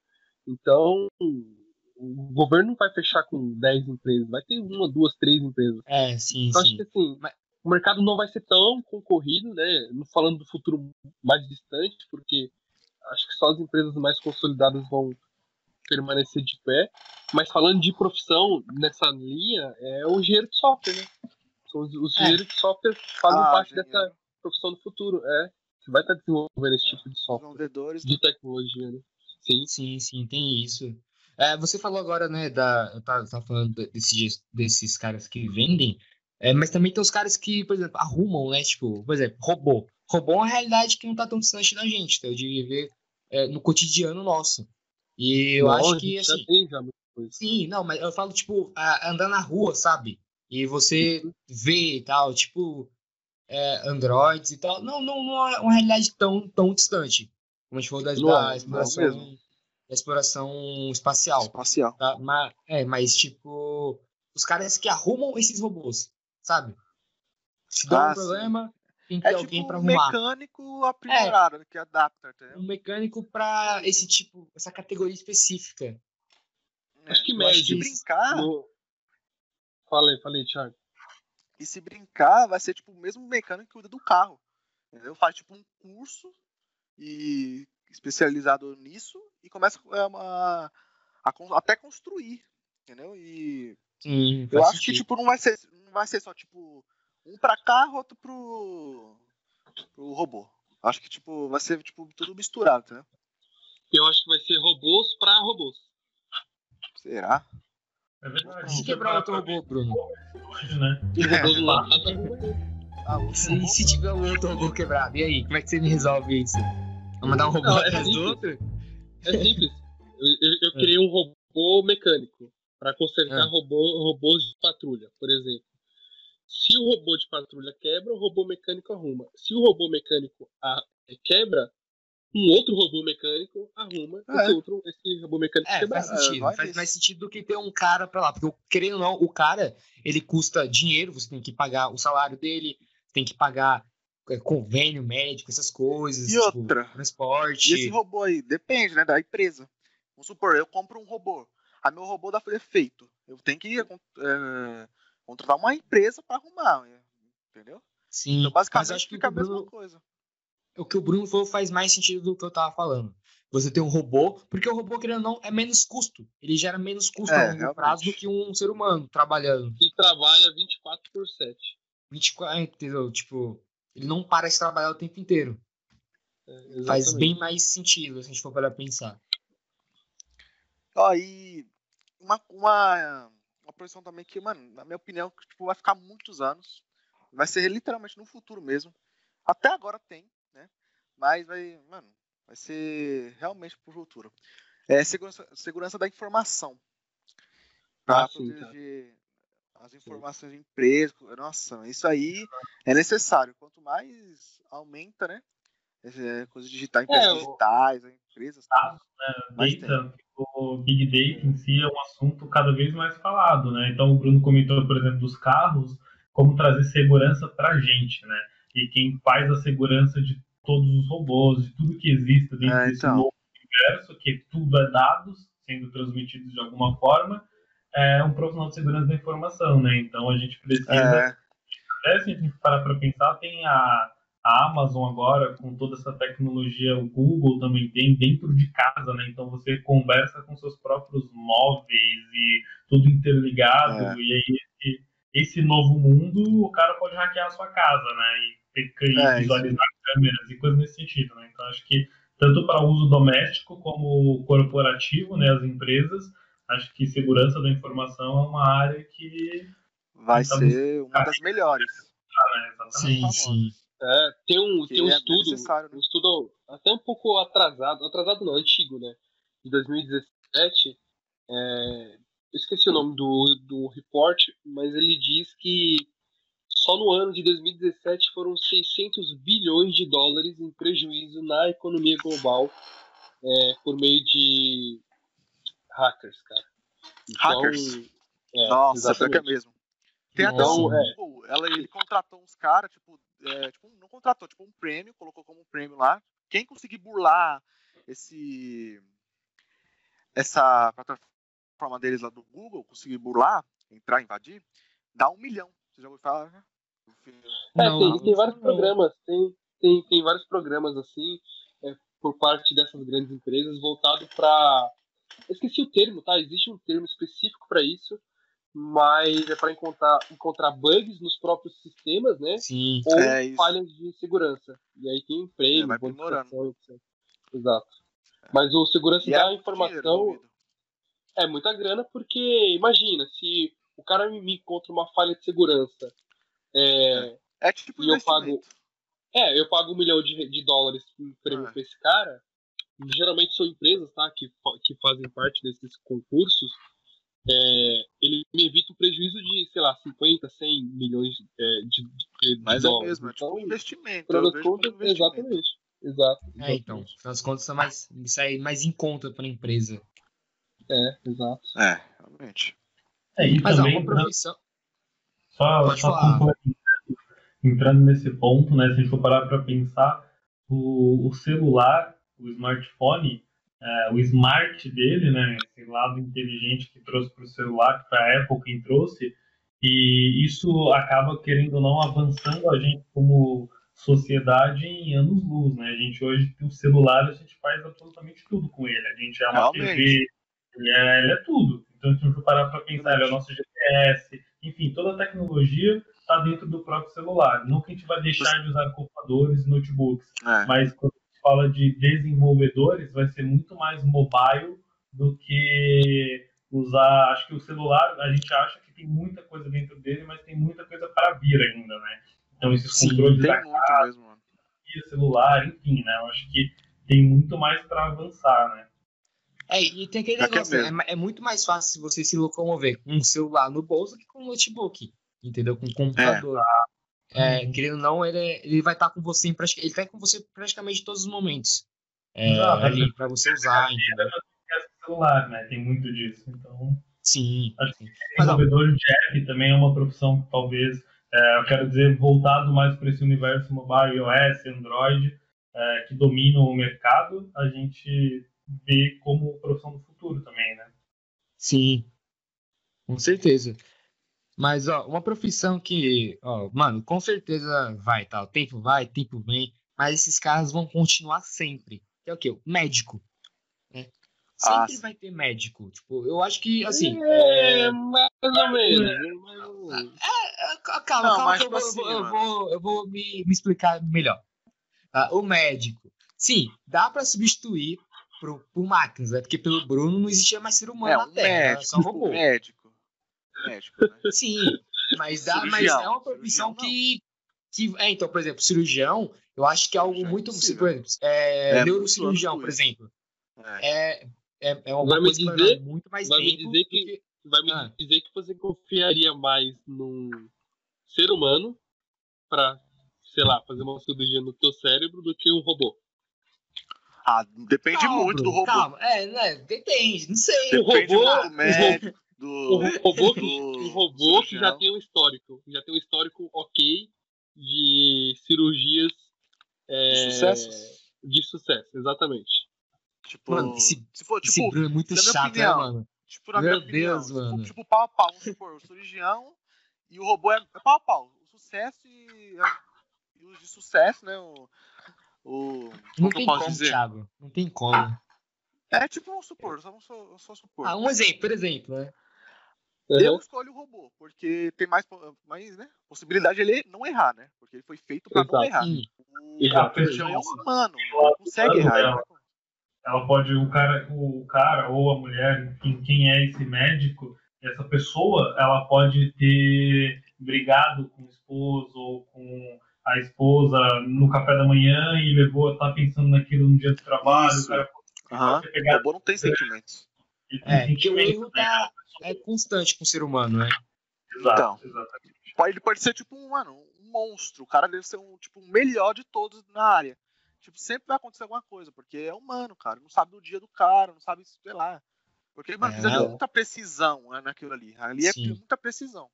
Speaker 3: Então, o governo não vai fechar com 10 empresas, vai ter uma, duas, três empresas.
Speaker 1: É, sim,
Speaker 3: Então, acho
Speaker 1: sim.
Speaker 3: que assim,
Speaker 1: Mas-
Speaker 3: o mercado não vai ser tão concorrido, né? Não falando do futuro mais distante, porque acho que só as empresas mais consolidadas vão permanecer de pé. Mas falando de profissão nessa linha, é o engenheiro de software, né? São os, os
Speaker 1: É.
Speaker 3: engenheiros de software que fazem
Speaker 2: Ah,
Speaker 3: parte
Speaker 2: engenheiro.
Speaker 3: dessa profissão do futuro. É, que vai estar desenvolvendo esse tipo de software,
Speaker 2: vendedores.
Speaker 3: de tecnologia, né? Sim.
Speaker 1: Sim, sim, tem isso. É, você falou agora, né, da, eu tava, tava falando desses, desses caras que vendem, é, mas também tem os caras que, por exemplo, arrumam, né, tipo, por exemplo, robô. Robô é uma realidade que não tá tão distante da gente, tá? de viver é, no cotidiano nosso. E eu não, acho que assim. Tem já sim, não, mas eu falo, tipo, andar na rua, sabe? E você uhum. vê e tal, tipo, é, androids e tal. Não, não, não é uma realidade tão, tão distante. Como a gente falou da, da é, exploração, da exploração espacial.
Speaker 2: Espacial.
Speaker 1: Tá? Mas, é, mas, tipo, os caras que arrumam esses robôs, sabe? Se dá ah, um problema, tem que é ter tipo alguém para arrumar.
Speaker 2: um mecânico aprimorado, é, que adapta, entendeu?
Speaker 1: Um mecânico para esse tipo, essa categoria específica. É,
Speaker 3: acho que mede. brincar. No... Falei, falei, Thiago.
Speaker 2: E se brincar, vai ser tipo o mesmo mecânico que cuida do carro. Entendeu? Faz tipo um curso e especializado nisso e começa a, a, a até construir. Entendeu? E
Speaker 1: Sim,
Speaker 2: eu acho sentido. que tipo, não vai ser. Não vai ser só tipo um para carro, outro pro, pro robô. Acho que tipo, vai ser tipo, tudo misturado, né?
Speaker 3: Eu acho que vai ser robôs para robôs.
Speaker 2: Será?
Speaker 1: É verdade. Se quebrar outro robô, Bruno.
Speaker 4: Né?
Speaker 1: Ah, se, se tiver um outro robô quebrado, e aí? Como é que você me resolve isso? Vou mandar um robô Não, é atrás do outro?
Speaker 3: É simples. Eu, eu, eu é. criei um robô mecânico para consertar é. robô, robôs de patrulha, por exemplo. Se o robô de patrulha quebra, o robô mecânico arruma. Se o robô mecânico a, quebra, um outro robô mecânico arruma é. esse, outro, esse robô mecânico
Speaker 1: é, Faz sentido. É, faz mais sentido do que ter um cara pra lá. Porque, querendo ou não, o cara, ele custa dinheiro, você tem que pagar o salário dele, tem que pagar é, convênio médico, essas coisas.
Speaker 2: E tipo, outra.
Speaker 1: Transporte.
Speaker 2: E esse robô aí, depende, né, da empresa. Vamos supor, eu compro um robô. A meu robô dá defeito. Eu tenho que é, contratar uma empresa para arrumar, entendeu?
Speaker 1: Sim.
Speaker 2: Então, basicamente, acho que fica a mesma coisa
Speaker 1: o que o Bruno falou faz mais sentido do que eu tava falando. Você tem um robô, porque o robô, querendo ou não, é menos custo. Ele gera menos custo é, a longo prazo do que um ser humano trabalhando.
Speaker 3: E trabalha 24 por 7.
Speaker 1: 24, entendeu? Tipo, ele não para de trabalhar o tempo inteiro. É, faz bem mais sentido, se a gente for para pensar.
Speaker 2: Ó, e uma, uma, uma profissão também que, mano, na minha opinião, tipo, vai ficar muitos anos. Vai ser literalmente no futuro mesmo. Até agora tem, mas vai, mano, vai ser realmente pro futuro. É segurança, segurança da informação. Para ah, proteger tá. as informações sim. de empresa. Nossa, isso aí é necessário. Quanto mais aumenta, né? É, coisas digitais, empresas é, digitais, empresas.
Speaker 4: Tá, né, data, o Big Data em si é um assunto cada vez mais falado, né? Então o Bruno comentou, por exemplo, dos carros, como trazer segurança para a gente, né? E quem faz a segurança de todos os robôs, de tudo que existe dentro é, desse então. novo universo, que tudo é dados sendo transmitidos de alguma forma, é um profissional de segurança da informação, né? Então a gente precisa, é. até se a gente parar para pensar, tem a, a Amazon agora com toda essa tecnologia, o Google também tem dentro de casa, né? Então você conversa com seus próprios móveis e tudo interligado é. e aí esse, esse novo mundo o cara pode hackear a sua casa, né? E e é, visualizar câmeras e coisas nesse sentido, né? Então acho que tanto para uso doméstico como corporativo, né, as empresas, acho que segurança da informação é uma área que
Speaker 2: vai ser uma das melhores.
Speaker 1: Ah, né? Sim, sim.
Speaker 3: É, tem um, tem um é estudo, né? um estudo até um pouco atrasado, atrasado não, antigo, né? De 2017, é, eu esqueci o nome do, do report, mas ele diz que só no ano de 2017 foram 600 bilhões de dólares em prejuízo na economia global é, por meio de hackers, cara.
Speaker 2: Então, hackers? É, Nossa, é mesmo. Tem até então, um é. Google, ela, ele contratou uns caras, tipo, é, tipo, não contratou, tipo um prêmio, colocou como um prêmio lá. Quem conseguir burlar esse essa plataforma deles lá do Google, conseguir burlar, entrar, invadir, dá um milhão. Você já ouviu falar, né?
Speaker 3: É, não, tem, tem vários programas, tem, tem, tem vários programas assim, é, por parte dessas grandes empresas, voltado para. Esqueci o termo, tá? Existe um termo específico para isso, mas é para encontrar, encontrar bugs nos próprios sistemas, né?
Speaker 1: Sim,
Speaker 3: ou é falhas de segurança. E aí tem prêmio,
Speaker 2: é, bonificação,
Speaker 3: etc. Exato. Mas o segurança e da é informação é muita grana, porque imagina, se o cara me encontra uma falha de segurança é,
Speaker 2: é tipo
Speaker 3: e eu pago. É, eu pago um milhão de, de dólares em prêmio é. pra esse cara. geralmente são empresas tá, que, que fazem parte desses concursos, é, ele me evita o prejuízo de, sei lá, 50, 100 milhões é, de, de,
Speaker 2: Mas
Speaker 3: de
Speaker 2: é
Speaker 3: dólares.
Speaker 2: mesmo, é tipo
Speaker 3: Então,
Speaker 2: um investimento. Vejo como
Speaker 3: contas,
Speaker 2: investimento.
Speaker 3: exatamente. Exato.
Speaker 1: É, então, afinal das contas, é mais, isso aí é mais em conta para a empresa.
Speaker 3: É, exato.
Speaker 2: É, realmente.
Speaker 4: É, e
Speaker 1: Mas ó,
Speaker 4: também,
Speaker 1: uma profissão.
Speaker 4: Só,
Speaker 1: Pode
Speaker 4: só
Speaker 1: falar.
Speaker 4: complementando, entrando nesse ponto, né, se a gente for parar para pensar, o, o celular, o smartphone, é, o smart dele, né, esse lado inteligente que trouxe para o celular, foi a Apple quem trouxe, e isso acaba, querendo ou não, avançando a gente como sociedade em anos-luz, né? A gente hoje tem o celular, a gente faz absolutamente tudo com ele. A gente é uma
Speaker 2: Realmente.
Speaker 4: TV, ele é, ele é tudo. Então, se a gente parar para pensar, ele é o nosso GPS, enfim, toda a tecnologia está dentro do próprio celular. Não que a gente vai deixar de usar computadores e notebooks,
Speaker 2: É.
Speaker 4: mas quando fala de desenvolvedores, vai ser muito mais mobile do que usar. Acho que o celular, a gente acha que tem muita coisa dentro dele, mas tem muita coisa para vir ainda, né? Então, esses
Speaker 1: Sim,
Speaker 4: controles
Speaker 2: Tem
Speaker 4: da
Speaker 2: muito mesmo,
Speaker 4: casa, celular, enfim, né? Eu acho que tem muito mais para avançar, né?
Speaker 1: É, e tem aquele
Speaker 2: que é
Speaker 1: negócio, é,
Speaker 2: mesmo.
Speaker 1: ma- é muito mais fácil você se locomover com um celular no bolso que com um notebook, entendeu? Com um computador. É, querendo ou não, ele, é- ele vai estar com você em ele vai com você praticamente em todos os momentos. É,
Speaker 4: Exato.
Speaker 1: ali para você usar, entendeu?
Speaker 4: celular, né? Tem muito disso. Então,
Speaker 1: Sim.
Speaker 4: Acho
Speaker 1: ó,
Speaker 4: desenvolvedor de app também é uma profissão que talvez, é, eu quero dizer, voltado mais para esse universo mobile, iOS, Android, é, que dominam o mercado, a gente vê como profissão do futuro também, né?
Speaker 1: Sim, com certeza. Mas, ó, uma profissão que, ó, mano, com certeza vai, tá? O tempo vai, o tempo vem, mas esses caras vão continuar sempre. Que é o quê? O médico. Né?
Speaker 2: Ah,
Speaker 1: Sempre
Speaker 2: sim.
Speaker 1: vai ter médico. Tipo, eu acho que, assim.
Speaker 3: É, mais ou menos. mais ou menos.
Speaker 1: é, ca- calma,
Speaker 2: Não,
Speaker 1: calma,
Speaker 2: mas
Speaker 1: que eu,
Speaker 2: tipo
Speaker 1: vou, eu
Speaker 2: assim,
Speaker 1: vou- eu vou, eu vou me, me explicar melhor. Ah, o médico. Sim, dá pra substituir por, por máquinas, né? Porque pelo Bruno não existia mais ser humano
Speaker 2: É,
Speaker 1: na
Speaker 2: um
Speaker 1: Terra,
Speaker 2: médico,
Speaker 1: só robô.
Speaker 2: médico. Médico, né?
Speaker 1: Sim, mas, dá, mas é uma profissão que, que. É, então, por exemplo, cirurgião, eu acho que é algo
Speaker 2: é
Speaker 1: muito.
Speaker 2: impossível.
Speaker 1: Por exemplo, é,
Speaker 2: É
Speaker 1: neurocirurgião, por exemplo.
Speaker 2: É.
Speaker 1: É, é, é uma
Speaker 3: Vai me
Speaker 1: coisa
Speaker 3: dizer-
Speaker 1: muito mais
Speaker 3: vai me
Speaker 1: tempo.
Speaker 3: dizer que-
Speaker 1: que-
Speaker 3: Vai me
Speaker 1: Ah.
Speaker 3: dizer que você confiaria mais num ser humano pra, sei lá, fazer uma cirurgia no teu cérebro do que um robô.
Speaker 2: Ah, depende
Speaker 1: Calma,
Speaker 2: muito do robô.
Speaker 1: Calma, é, né? Depende, não sei.
Speaker 3: O
Speaker 2: Depende
Speaker 3: robô-
Speaker 2: muito do médico,
Speaker 3: O
Speaker 2: do,
Speaker 3: ro- robô que,
Speaker 2: do
Speaker 3: o robô que já tem um histórico, já tem um histórico ok de cirurgias é,
Speaker 2: De sucesso.
Speaker 3: de sucesso, exatamente.
Speaker 2: Tipo,
Speaker 1: Mano, esse-
Speaker 2: se for,
Speaker 1: Esse
Speaker 2: tipo,
Speaker 1: Bruno é muito
Speaker 2: na minha
Speaker 1: chato, né,
Speaker 2: opinião,
Speaker 1: mano?
Speaker 2: tipo, na
Speaker 1: Meu
Speaker 2: minha opinião,
Speaker 1: Deus,
Speaker 2: for,
Speaker 1: mano.
Speaker 2: tipo, pau a pau, vamos supor, o cirurgião e o robô é, é pau a pau. O sucesso e, e os de sucesso, né, o... o
Speaker 1: Não tem como,
Speaker 2: dizer?
Speaker 1: Thiago. Não tem como.
Speaker 2: É tipo, vamos supor, só, só, só supor.
Speaker 1: Ah, um exemplo, por exemplo, né?
Speaker 2: Eu
Speaker 3: Uhum.
Speaker 2: escolho o robô, porque tem mais, mais né, possibilidade de ele não errar, né? Porque ele foi feito pra não errar.
Speaker 1: Sim.
Speaker 2: O cirurgião é um humano, não consegue errar. vai-
Speaker 4: Ela pode, o cara, o cara ou a mulher, enfim, quem é esse médico, essa pessoa, ela pode ter brigado com o esposo ou com a esposa no café da manhã e levou a estar pensando naquilo no dia do trabalho,
Speaker 2: Isso.
Speaker 4: o cara ter
Speaker 2: O robô não tem sentimentos.
Speaker 4: Tem
Speaker 1: É, porque o erro tá, é constante com o ser humano, né?
Speaker 4: Exato,
Speaker 2: Então.
Speaker 4: exatamente.
Speaker 2: Pode, ele pode ser tipo um, mano, um monstro. O cara deve ser um, tipo, o melhor de todos na área. Tipo, sempre vai acontecer alguma coisa, porque é humano, cara. Não sabe o dia do cara, não sabe, sei lá. Porque, mano,
Speaker 1: É,
Speaker 2: precisa de muita precisão né, naquilo ali. Ali é
Speaker 1: Sim.
Speaker 2: muita precisão.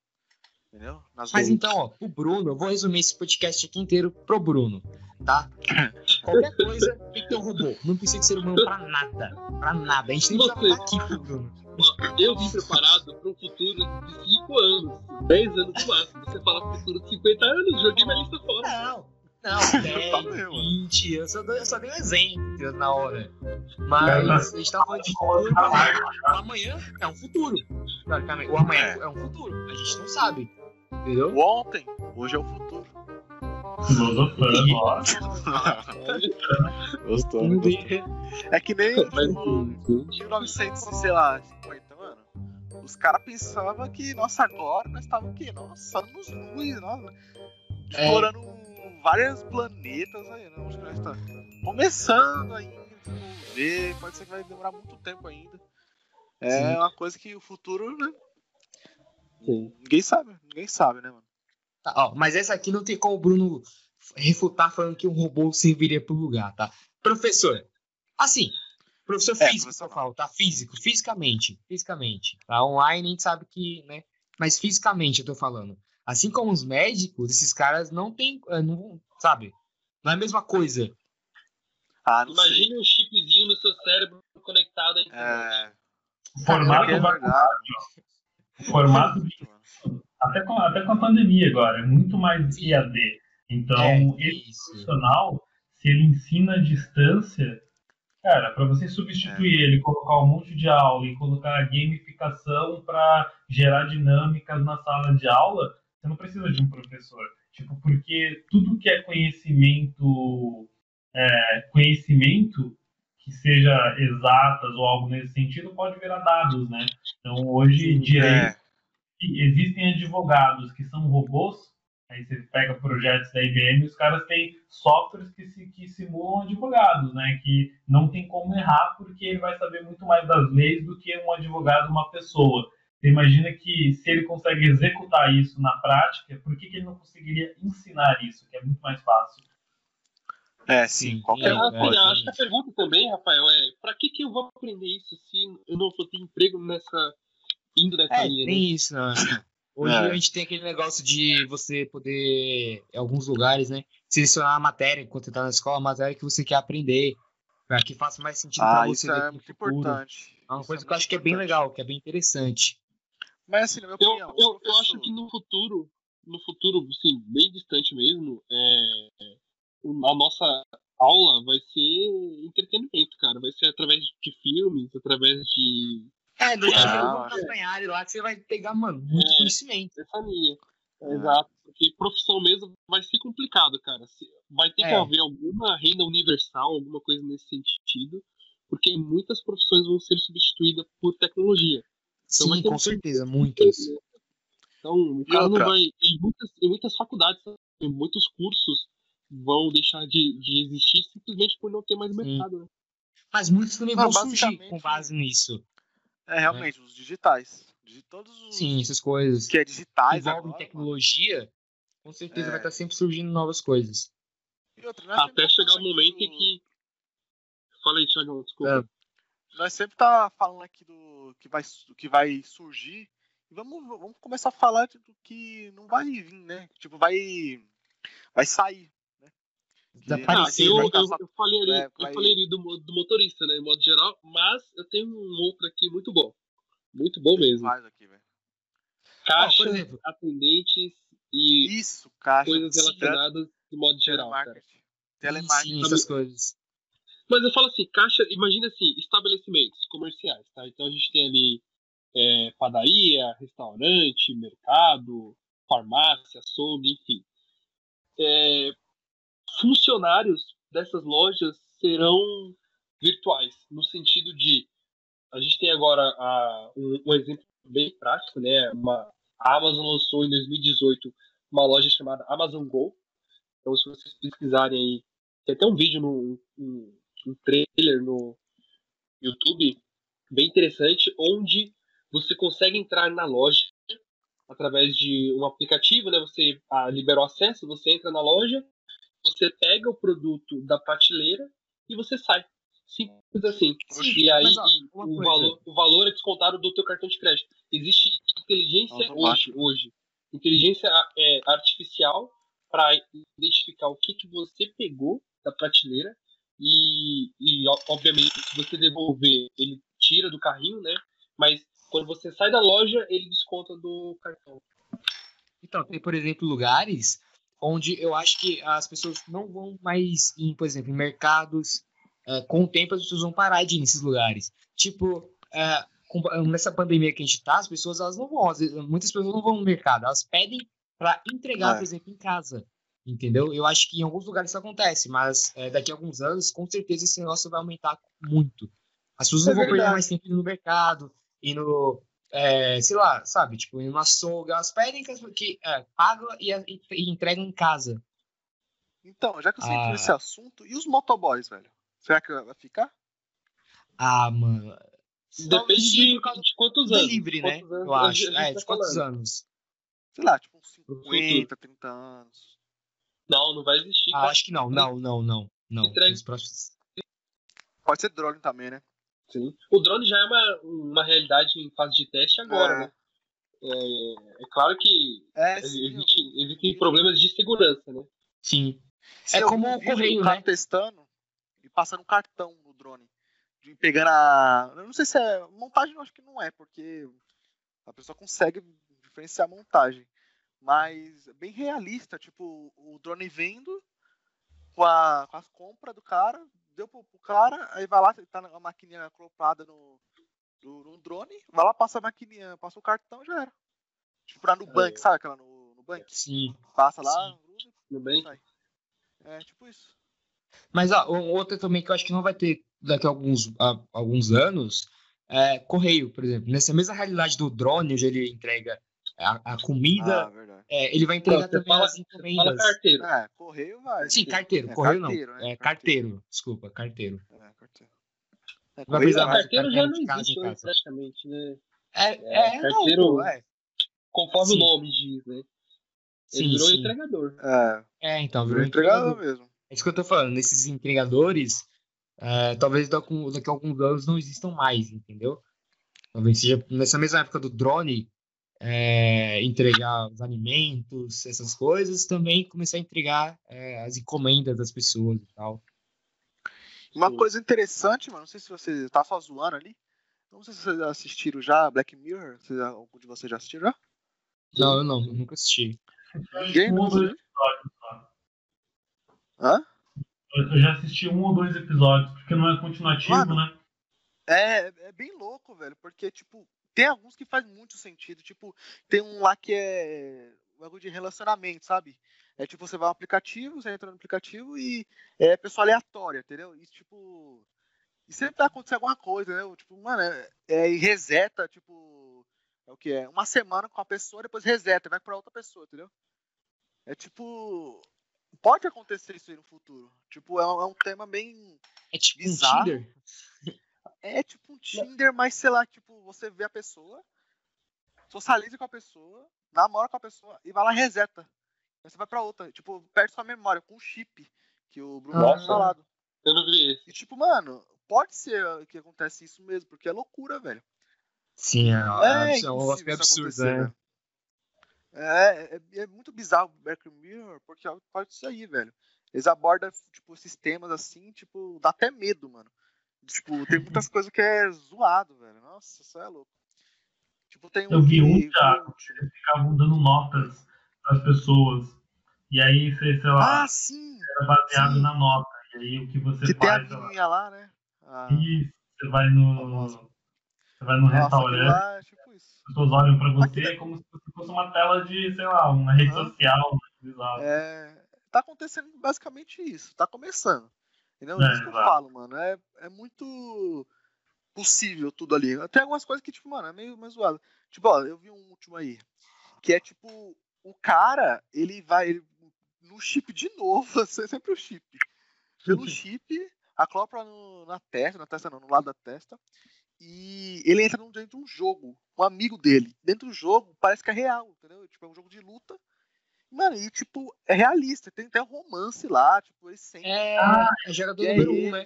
Speaker 2: Entendeu? Nas
Speaker 1: Mas então, ó, o Bruno, eu vou resumir esse podcast aqui inteiro pro Bruno, tá? Qualquer coisa tem que ter um robô. Não precisa de ser humano pra nada. Pra nada. A gente nem
Speaker 3: Você.
Speaker 1: precisava estar aqui pro Bruno.
Speaker 3: Eu vim preparado para um futuro de 5 anos, 10 anos no máximo. Você fala futuro de 50 anos, joguei minha lista fora.
Speaker 1: Não, não,
Speaker 2: Tá
Speaker 1: 10,
Speaker 2: mesmo.
Speaker 1: 20, eu só, dou, eu só dei um exemplo na hora. Mas a gente tava falando de futuro. O amanhã é um futuro. Teoricamente, o amanhã
Speaker 2: É.
Speaker 1: é um futuro. A gente não sabe. Entendeu?
Speaker 2: O ontem, hoje é o futuro. Gostou,
Speaker 1: Não
Speaker 2: gostou. É que nem
Speaker 3: Mas,
Speaker 2: tipo, 1900, e, sei lá, 50, mano. Os caras pensavam que, nossa, agora nós estávamos o quê? Nossa, anos luz, nossa.
Speaker 1: É.
Speaker 2: Explorando vários planetas aí, né? Acho que nós tá começando ainda. Vamos ver, pode ser que vai demorar muito tempo ainda. É Sim. uma coisa que o futuro, né? Sim. Ninguém sabe, ninguém sabe, né, mano?
Speaker 1: Tá, ó, mas essa aqui não tem como o Bruno refutar falando que um robô serviria pro lugar, tá? Professor, assim, professor é, físico, professor, falo, tá? Físico, fisicamente, fisicamente. Tá? Online a gente sabe que, né? Mas fisicamente eu tô falando. Assim como os médicos, esses caras não tem, eh, não, sabe? Não é a mesma coisa.
Speaker 3: Ah, Imagina um chipzinho no seu cérebro conectado aí. É...
Speaker 4: Formato é Formato de... até, com, até com a pandemia agora, é muito mais IAD. Então, é, esse isso. profissional, se ele ensina à distância, cara, para você substituir é. ele, colocar um monte de aula e colocar gamificação para gerar dinâmicas na sala de aula, você não precisa de um professor. Tipo, porque tudo que é conhecimento, é, conhecimento que seja exatas ou algo nesse sentido pode virar dados, né? Então hoje direito é. existem advogados que são robôs. Aí você pega projetos da IBM, os caras têm softwares que, se, que simulam advogados, né? Que não tem como errar porque ele vai saber muito mais das leis do que um advogado, uma pessoa. Você imagina que se ele consegue executar isso na prática, por que, que ele não conseguiria ensinar isso, que é muito mais fácil?
Speaker 2: É, sim, qualquer
Speaker 3: é, é, Acho que a pergunta também, Rafael, é para que, que eu vou aprender isso se eu não vou ter emprego nessa indo nessa
Speaker 1: é,
Speaker 3: linha?
Speaker 1: Tem né? isso, né? Hoje é. a gente tem aquele negócio de você poder, em alguns lugares, né, selecionar a matéria enquanto você tá na escola, a matéria que você quer aprender, para que faça mais sentido ah, para você.
Speaker 2: Isso é muito importante.
Speaker 1: É uma isso coisa é que eu acho que é bem legal, que é bem interessante.
Speaker 2: Mas assim, na minha
Speaker 3: opinião, eu, eu, eu acho que no futuro, no futuro, assim, bem distante mesmo, é, a nossa aula vai ser entretenimento, cara. Vai ser através de filmes, através de.
Speaker 1: É, do ah, é. lá que você vai pegar, mano, muito é, conhecimento.
Speaker 3: Essa linha. É. Exato. Porque profissão mesmo vai ser complicado, cara. Vai ter que é. haver alguma renda universal, alguma coisa nesse sentido, porque muitas profissões vão ser substituídas por tecnologia.
Speaker 1: Então Sim, com certeza, muitas.
Speaker 3: Então, o cara não vai. Em muitas, em muitas faculdades, em muitos cursos, vão deixar de, de existir simplesmente por não ter mais mercado. Né?
Speaker 1: Mas muitos também vão surgir com base nisso.
Speaker 2: É, realmente, né? os digitais. De todos os...
Speaker 1: Sim, essas coisas.
Speaker 2: Que é digitais
Speaker 1: Envolvem agora, tecnologia, mano. com certeza é... vai estar sempre surgindo novas coisas.
Speaker 3: Outra, Até chegar o momento em que... Fala aí, Thiago, desculpa.
Speaker 2: É. Nós sempre tá falando aqui do que vai, do que vai surgir. Vamos, vamos começar a falar do que não vai vir, né? Tipo, vai, vai sair
Speaker 1: desaparecer. Ah,
Speaker 3: eu, eu, eu, falei ali, é, eu falei ali do, do motorista, né, em modo geral, mas eu tenho um outro aqui muito bom. Muito bom mesmo.
Speaker 2: Mais aqui,
Speaker 3: Caixa, exemplo, atendentes e
Speaker 2: isso, caixa,
Speaker 3: coisas relacionadas de modo geral.
Speaker 1: Telemarketing, essas coisas.
Speaker 3: Mas eu falo assim, caixa, imagina assim, estabelecimentos comerciais, tá? Então a gente tem ali é, padaria, restaurante, mercado, farmácia, açougue, enfim. É, funcionários dessas lojas serão virtuais, no sentido de a gente tem agora a, um, um, exemplo bem prático, né? Uma, a Amazon lançou em 2018 uma loja chamada Amazon Go. Então, se vocês pesquisarem aí, tem até um vídeo no um, um trailer no YouTube bem interessante, onde você consegue entrar na loja através de um aplicativo, né? Você ah, liberou acesso, você entra na loja você pega o produto da prateleira e você sai. Simples assim. Sim, e aí mas, ó, o, valor, o valor é descontado do teu cartão de crédito. Existe inteligência hoje, hoje. Inteligência é, artificial para identificar o que, que você pegou da prateleira e, e, obviamente, se você devolver, ele tira do carrinho, né? Mas quando você sai da loja, ele desconta do cartão.
Speaker 1: Então, tem, por exemplo, lugares onde eu acho que as pessoas não vão mais em, por exemplo, em mercados. Uh, com o tempo, as pessoas vão parar de ir nesses lugares. Tipo, uh, com, nessa pandemia que a gente tá, as pessoas elas não vão, vezes, muitas pessoas não vão no mercado, elas pedem para entregar, é. por exemplo, em casa. Entendeu? Eu acho que em alguns lugares isso acontece, mas daqui a alguns anos, com certeza, esse negócio vai aumentar muito. As pessoas é não vão perder mais tempo no mercado, e no, é, sei lá, sabe, tipo, em uma açougue, elas pedem que, que é, pagam e, e, e, entregam em casa.
Speaker 2: Então, já que você ah. entrou nesse assunto, e os motoboys, velho? Será que vai ficar?
Speaker 1: Ah, mano.
Speaker 3: Depende de, de quantos anos.
Speaker 1: livre,
Speaker 3: de
Speaker 1: né?
Speaker 3: anos
Speaker 1: Eu acho. É,
Speaker 3: tá
Speaker 1: de quantos
Speaker 3: falando.
Speaker 1: anos?
Speaker 2: Sei lá, tipo uns
Speaker 3: Pro
Speaker 2: 50, 30 anos.
Speaker 3: Não, não vai existir.
Speaker 1: Ah,
Speaker 3: cara.
Speaker 1: acho que não, não, não, não. Não.
Speaker 3: Entrega.
Speaker 1: Nos próximos...
Speaker 2: Pode ser drone também, né?
Speaker 3: Sim. O drone já é uma, uma realidade em fase de teste agora,
Speaker 2: É.
Speaker 3: né? É, é claro que
Speaker 2: É,
Speaker 3: existe- existem problemas de segurança, né?
Speaker 1: Sim.
Speaker 2: Se
Speaker 1: É como
Speaker 2: um
Speaker 1: o correio,
Speaker 2: cara
Speaker 1: né?
Speaker 2: testando e passando um cartão no drone. De pegando a. Eu não sei se é. Montagem eu acho que não é, porque a pessoa consegue diferenciar a montagem. Mas é bem realista, tipo, o drone vendo com, a, com as compras do cara, deu pro, pro cara, aí vai lá, tá na maquininha acoplada no, no, no drone, vai lá, passa a maquininha, passa o cartão já era. Tipo, pra Nubank,
Speaker 3: É.
Speaker 2: sabe aquela no Nubank?
Speaker 1: Sim.
Speaker 2: Passa lá,
Speaker 1: Sim.
Speaker 3: bem?
Speaker 2: sai. É, tipo isso.
Speaker 1: Mas um- outra também que eu acho que não vai ter daqui a alguns, a- alguns anos é correio, por exemplo. Nessa mesma realidade do drone, onde ele entrega a, a comida,
Speaker 2: Ah,
Speaker 1: é, ele vai entregar também
Speaker 3: fala-
Speaker 1: as
Speaker 3: Fala
Speaker 1: encomendas.
Speaker 3: carteiro.
Speaker 2: É, correio vai.
Speaker 1: Sim, carteiro,
Speaker 2: É,
Speaker 1: correio
Speaker 2: carteiro,
Speaker 1: não.
Speaker 2: né?
Speaker 1: É carteiro, desculpa, carteiro.
Speaker 2: É, carteiro. É, correio vai.
Speaker 1: mais
Speaker 3: carteiro já não
Speaker 1: casa
Speaker 3: existe
Speaker 1: casa.
Speaker 3: praticamente, né?
Speaker 1: É,
Speaker 3: É,
Speaker 1: é, não,
Speaker 3: carteiro-
Speaker 1: é.
Speaker 3: Conforme
Speaker 1: Sim.
Speaker 3: o nome diz, né? Ele
Speaker 1: Sim,
Speaker 3: virou
Speaker 1: sim.
Speaker 3: entregador.
Speaker 2: É,
Speaker 1: É, então,
Speaker 2: virou
Speaker 1: virou
Speaker 2: entregador
Speaker 1: entregador.
Speaker 2: mesmo.
Speaker 1: É isso que eu tô falando. Nesses entregadores, é, talvez daqui a alguns anos não existam mais, entendeu? Talvez seja nessa mesma época do drone é, entregar os alimentos, essas coisas, também começar a entregar é, as encomendas das pessoas e tal.
Speaker 2: Uma coisa interessante, mano, não sei se você tá só zoando ali. Não sei se vocês assistiram já Black Mirror. Vocês, algum de vocês já assistiram já?
Speaker 1: Não, eu não, eu nunca assisti.
Speaker 2: Ninguém?
Speaker 4: Um ou
Speaker 2: Não
Speaker 4: dois
Speaker 2: assistiu?
Speaker 4: episódios só.
Speaker 2: Hã?
Speaker 4: Eu eu já assisti um ou dois episódios, porque não é continuativo,
Speaker 2: Mano,
Speaker 4: né?
Speaker 2: É, é bem louco, velho, porque, tipo, tem alguns que faz muito sentido. Tipo, tem um lá que é bagulho de relacionamento, sabe? É tipo, você vai no aplicativo, você entra no aplicativo e é pessoa aleatória, entendeu? E, tipo, e sempre vai acontecer alguma coisa, né? Tipo, mano, é, é, e reseta, tipo, é o que é? Uma semana com a pessoa, depois reseta, vai pra outra pessoa, entendeu? É tipo. Pode acontecer isso aí no futuro. Tipo, é um, é um tema bem.
Speaker 1: É tipo
Speaker 2: Bizarro.
Speaker 1: um?
Speaker 2: É tipo um Tinder, mas sei lá, tipo, você vê a pessoa, socializa com a pessoa, namora com a pessoa e vai lá reseta. Aí você vai pra outra, tipo, perde sua memória com um chip que o Bruno
Speaker 1: Nossa.
Speaker 2: tinha falado.
Speaker 3: Eu não vi esse.
Speaker 2: E tipo, mano, pode ser que acontece isso mesmo, porque é loucura, velho.
Speaker 1: Sim, é, é, é um negócio
Speaker 2: isso
Speaker 1: absurdo, né?
Speaker 2: É, é, é muito bizarro o Black Mirror, porque pode isso aí, velho. Eles abordam, tipo, esses temas assim, tipo, dá até medo, mano. Tipo, tem muitas coisas que é zoado, velho. Nossa, isso é louco. Tipo, tem um
Speaker 4: Eu vi um,
Speaker 2: que
Speaker 4: eles ficavam dando notas pras pessoas. E aí, você, sei lá,
Speaker 2: Ah, sim!
Speaker 4: era baseado
Speaker 2: sim.
Speaker 4: na nota. E aí, o que você
Speaker 2: Que tem a
Speaker 4: faz, sei lá,
Speaker 2: lá, né? Ah,
Speaker 4: isso, você vai no, você vai no
Speaker 2: nossa,
Speaker 4: restaurante,
Speaker 2: lá é tipo
Speaker 4: as pessoas olham pra você
Speaker 2: Aquilo-
Speaker 4: como se fosse uma tela de, sei lá, uma rede social. Bizarro.
Speaker 2: É, tá acontecendo basicamente isso, tá começando. Entendeu?
Speaker 4: É,
Speaker 2: isso que eu falo, mano. É, é muito possível tudo ali. Tem algumas coisas que, tipo, mano, é meio, meio zoado. Tipo, ó, eu vi um último aí. Que é tipo, o cara, ele vai ele- no chip de novo, é sempre o chip. Pelo chip, acopla no, na testa, na testa não, no lado da testa. E ele entra dentro de um jogo, um amigo dele. Dentro do jogo, parece que é real, entendeu? Tipo, é um jogo de luta. Mano, e tipo, é realista. Tem até romance lá, tipo, eles sentem.
Speaker 1: É, é jogador
Speaker 2: é
Speaker 1: número um, né?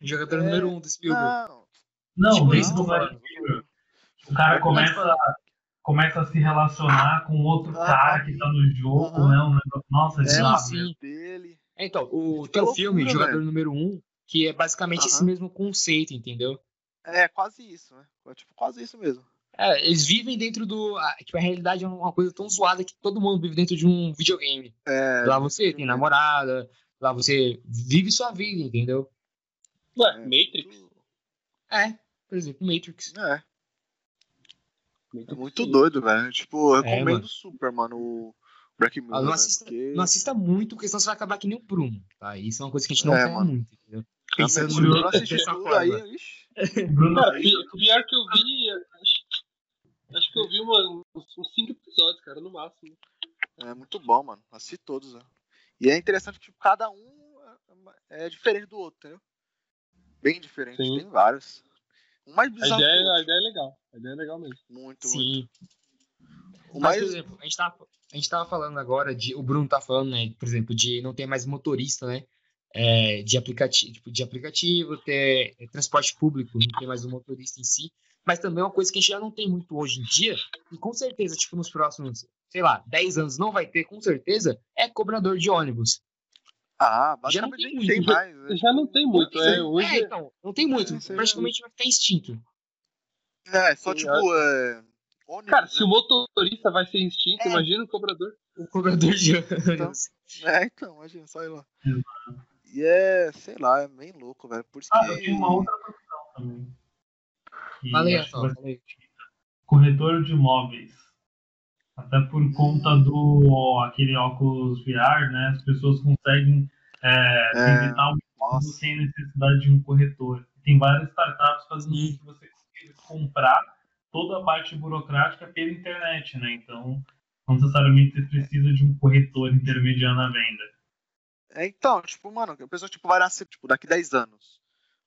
Speaker 1: Jogador
Speaker 2: É,
Speaker 1: número um do Spielberg.
Speaker 2: Não,
Speaker 4: Não,
Speaker 1: Tipo
Speaker 4: dentro
Speaker 1: isso,
Speaker 4: do. Mirror, o cara começa, começa a se relacionar com outro
Speaker 2: Ah,
Speaker 4: cara
Speaker 2: tá.
Speaker 4: que tá no jogo, né? Um negócio- Nossa,
Speaker 2: É,
Speaker 4: é
Speaker 1: Sim,
Speaker 2: dele.
Speaker 1: É, então, o, tem
Speaker 2: é
Speaker 1: o filme Jogador
Speaker 2: velho.
Speaker 1: Número Um, que é basicamente esse mesmo conceito, entendeu?
Speaker 2: É, quase isso, né? É tipo, quase isso mesmo.
Speaker 1: É, eles vivem dentro do. a- Tipo, a realidade é uma coisa tão zoada que todo mundo vive dentro de um videogame.
Speaker 2: É,
Speaker 1: lá você tem namorada, lá você vive sua vida, entendeu?
Speaker 3: Ué,
Speaker 2: é,
Speaker 3: Matrix.
Speaker 1: É, por exemplo, Matrix.
Speaker 2: É, é muito doido, velho. Tipo, eu
Speaker 1: É,
Speaker 2: recomendo
Speaker 1: mano.
Speaker 2: super, mano, o Black Mirror.
Speaker 1: Ah, não,
Speaker 2: velho,
Speaker 1: assista,
Speaker 2: porque-
Speaker 1: não assista muito, porque senão você vai acabar que nem o Bruno, tá? Isso é uma coisa que a gente não
Speaker 2: É,
Speaker 1: fala
Speaker 2: mano.
Speaker 1: muito, entendeu? Pensando
Speaker 2: não
Speaker 1: no- forma.
Speaker 2: aí, ixi.
Speaker 4: Bruno,
Speaker 3: pior que eu vi, acho, que eu vi uma- uns cinco episódios, cara, no máximo.
Speaker 2: É muito bom, mano. Assisti todos, né? E é interessante que tipo, cada um é- é diferente do outro, entendeu? bem diferente, Sim. tem vários.
Speaker 3: O mais bizarro. A ideia, a ideia é legal. A ideia é legal mesmo.
Speaker 2: Muito,
Speaker 1: Sim. Muito. O Mas, mais... por exemplo, a gente, tava, a gente tava falando agora de. O Bruno tá falando, né, por exemplo, de não ter mais motorista, né? É, de, aplicativo, tipo, de aplicativo, ter é, transporte público, não ter mais o motorista em si. Mas também é uma coisa que a gente já não tem muito hoje em dia, e com certeza, tipo, nos próximos, sei lá, 10 anos não vai ter, com certeza, é cobrador de ônibus.
Speaker 2: Ah, já não tem, muito. Tem mais,
Speaker 3: né? Já não tem muito, é. Hoje...
Speaker 1: é então, não tem muito. É, praticamente vai ficar extinto.
Speaker 2: É, só tipo. É...
Speaker 3: Ônibus, Cara, né? se o motorista vai ser extinto, é. imagina o cobrador.
Speaker 1: O cobrador de
Speaker 2: então, É, então, imagina, só ir lá. E é, sei lá, é bem louco, velho. Por isso
Speaker 4: ah,
Speaker 2: que...
Speaker 4: eu tenho uma outra profissão também.
Speaker 1: Falei.
Speaker 4: Corretor de imóveis. Até por conta do aquele óculos VR, né? As pessoas conseguem é, é, visitar o mundo sem necessidade de um corretor. Tem várias startups fazendo isso que você consiga comprar toda a parte burocrática pela internet, né? Então, não necessariamente você precisa de um corretor intermediando a venda.
Speaker 2: É, então, tipo, mano, a pessoa tipo, vai nascer tipo, daqui 10 anos.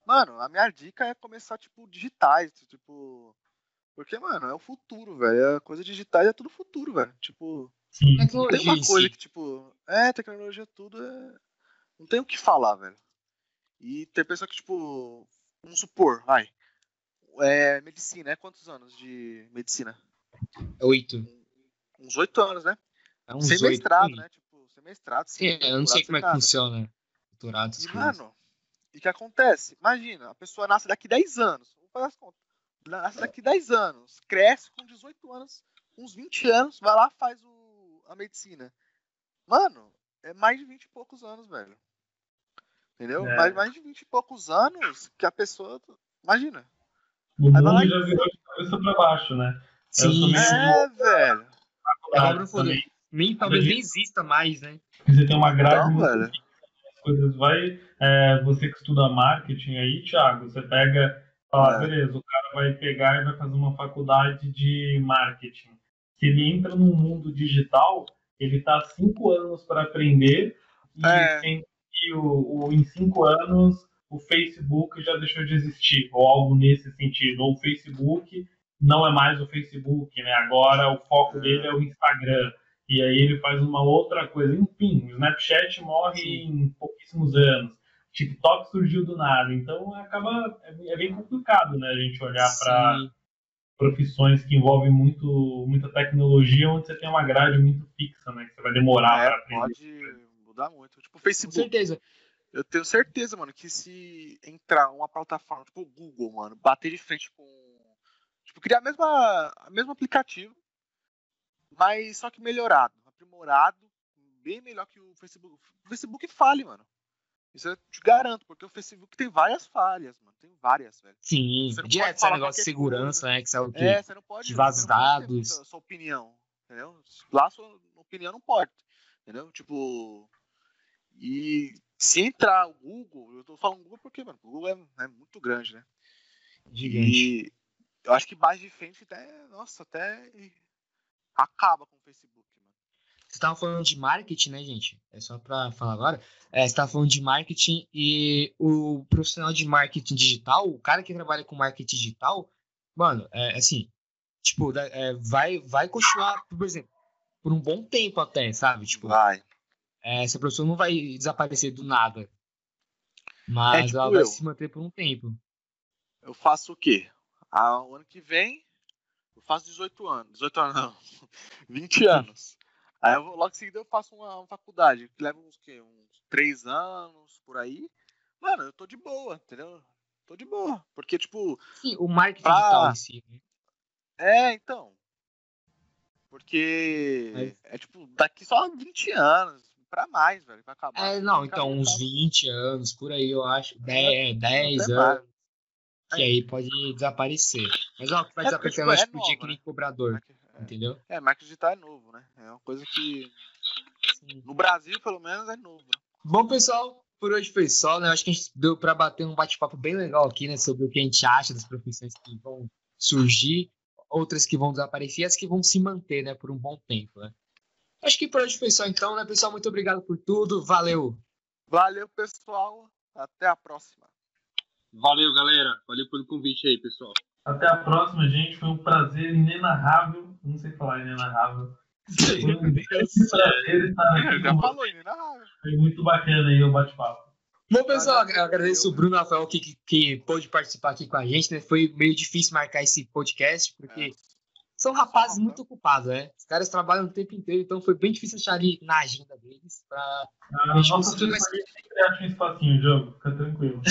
Speaker 2: Mano, a minha dica é começar, tipo, digitais, tipo. Porque, mano, é o futuro, velho. A coisa digitais é tudo futuro, velho. Tipo. Sim. Tem uma coisa que, tipo. É, tecnologia tudo é. Não tem o que falar, velho. E tem pessoa que, tipo. Vamos supor, ai. É, medicina, é quantos anos de medicina?
Speaker 1: Oito.
Speaker 2: Uns oito anos, né?
Speaker 1: É uns Sem mestrado,
Speaker 2: né? Tipo, sem mestrado.
Speaker 1: Sim, eu não sei como é que funciona. Doutorado,
Speaker 2: e, mano, e o que acontece? Imagina, a pessoa nasce daqui 10 anos. Vamos fazer as contas nasce daqui 10 anos, cresce com 18 anos, uns 20 anos, vai lá faz o, a medicina. Mano, é mais de 20 e poucos anos, velho. Entendeu? É. Mais, mais de 20 e poucos anos que a pessoa. Imagina.
Speaker 4: O mundo lá, já virou de cabeça pra baixo, né?
Speaker 2: Sim, é, velho.
Speaker 1: Nem, talvez nem exista mais, né?
Speaker 4: Você tem uma grade. Não, velho. Coisas vai. É, você que estuda marketing aí, Thiago, você pega Fala, é. beleza, o cara vai pegar e vai fazer uma faculdade de marketing. Se ele entra no mundo digital, ele está cinco anos para aprender e é. em, e o, o, em cinco anos o Facebook já deixou de existir, ou algo nesse sentido. Ou o Facebook não é mais o Facebook, né? Agora o foco é. dele é o Instagram. E aí ele faz uma outra coisa. Enfim, o Snapchat morre Sim. em pouquíssimos anos. TikTok surgiu do nada. Então acaba é, bem complicado, né, a gente olhar para profissões que envolvem muito muita tecnologia, onde você tem uma grade muito fixa, né, que você vai demorar
Speaker 2: é, para aprender. Pode mudar muito. Tipo, Facebook.
Speaker 1: Com certeza.
Speaker 2: Eu tenho certeza, mano, que se entrar uma plataforma tipo o Google, mano, bater de frente com tipo criar a mesma a mesmo aplicativo, mas só que melhorado, aprimorado, bem melhor que o Facebook. O Facebook fale, mano. Isso eu te garanto, porque o Facebook tem várias falhas, mano. Tem várias, velho.
Speaker 1: Sim, direto esse negócio de segurança, coisa. né? Que sabe o quê? É, você não pode. De vasos dados.
Speaker 2: Sua, sua opinião, entendeu? Lá sua opinião não pode. Entendeu? Tipo. E se entrar o Google, eu tô falando Google porque, mano, o Google é, é muito grande, né?
Speaker 1: Gigante.
Speaker 2: E eu acho que mais de frente até, nossa, até acaba com o Facebook.
Speaker 1: Você estava falando de marketing, né, gente? É só para falar agora. É, você estava falando de marketing e o profissional de marketing digital, o cara que trabalha com marketing digital, mano, é assim, tipo, é, vai, vai continuar, por exemplo, por um bom tempo até, sabe? Tipo,
Speaker 2: vai.
Speaker 1: É, essa pessoa não vai desaparecer do nada. Mas é, tipo ela vai eu. se manter por um tempo.
Speaker 2: Eu faço o quê? Ah, o ano que vem, eu faço 18 anos. 18 anos não. 20 anos. Aí eu, logo em seguida eu faço uma, uma faculdade, que leva uns, quê? uns três anos por aí. Mano, eu tô de boa, entendeu? Tô de boa. Porque, tipo.
Speaker 1: Sim, o marketing pra... digital em si, né?
Speaker 2: É, então. Porque Mas... é tipo, daqui só 20 anos, pra mais, velho, vai acabar.
Speaker 1: É, não, então uns 20 anos, por aí, eu acho. 10, 10 anos. Que aí pode desaparecer. Mas ó, que vai é desaparecer, tipo, é tipo, dia que nem cobrador. É, entendeu?
Speaker 2: É, marketing digital é novo, né? É uma coisa que Sim. no Brasil, pelo menos, é novo. Né?
Speaker 1: Bom, pessoal, por hoje foi só, né? Acho que a gente deu para bater um bate-papo bem legal aqui, né? Sobre o que a gente acha das profissões que vão surgir, outras que vão desaparecer e as que vão se manter, né? Por um bom tempo, né? Acho que por hoje foi só, então, né, pessoal? Muito obrigado por tudo. Valeu!
Speaker 2: Valeu, pessoal. Até a próxima.
Speaker 3: Valeu, galera. Valeu pelo convite aí, pessoal.
Speaker 4: Até a próxima, gente. Foi um prazer inenarrável. Não sei falar inenarrável. Foi um prazer estar aqui. Já falou inenarrável. Foi muito bacana aí o bate-papo.
Speaker 1: Bom, pessoal, eu agradeço o Bruno Rafael que, que, que, pôde participar aqui com a gente. Né? Foi meio difícil marcar esse podcast, porque é. São rapazes muito ocupados, né? Os caras trabalham o tempo inteiro, então foi bem difícil achar ali na agenda deles. Pra
Speaker 4: ah, a gente conseguir mais... um espacinho, Diogo, fica tranquilo.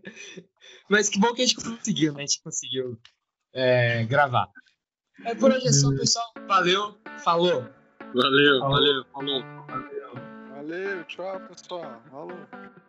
Speaker 1: Mas que bom que a gente conseguiu, né? A gente conseguiu é, gravar. É por hoje é só, pessoal. Valeu, falou.
Speaker 3: Valeu, valeu, falou.
Speaker 2: Valeu, valeu tchau, pessoal. Falou.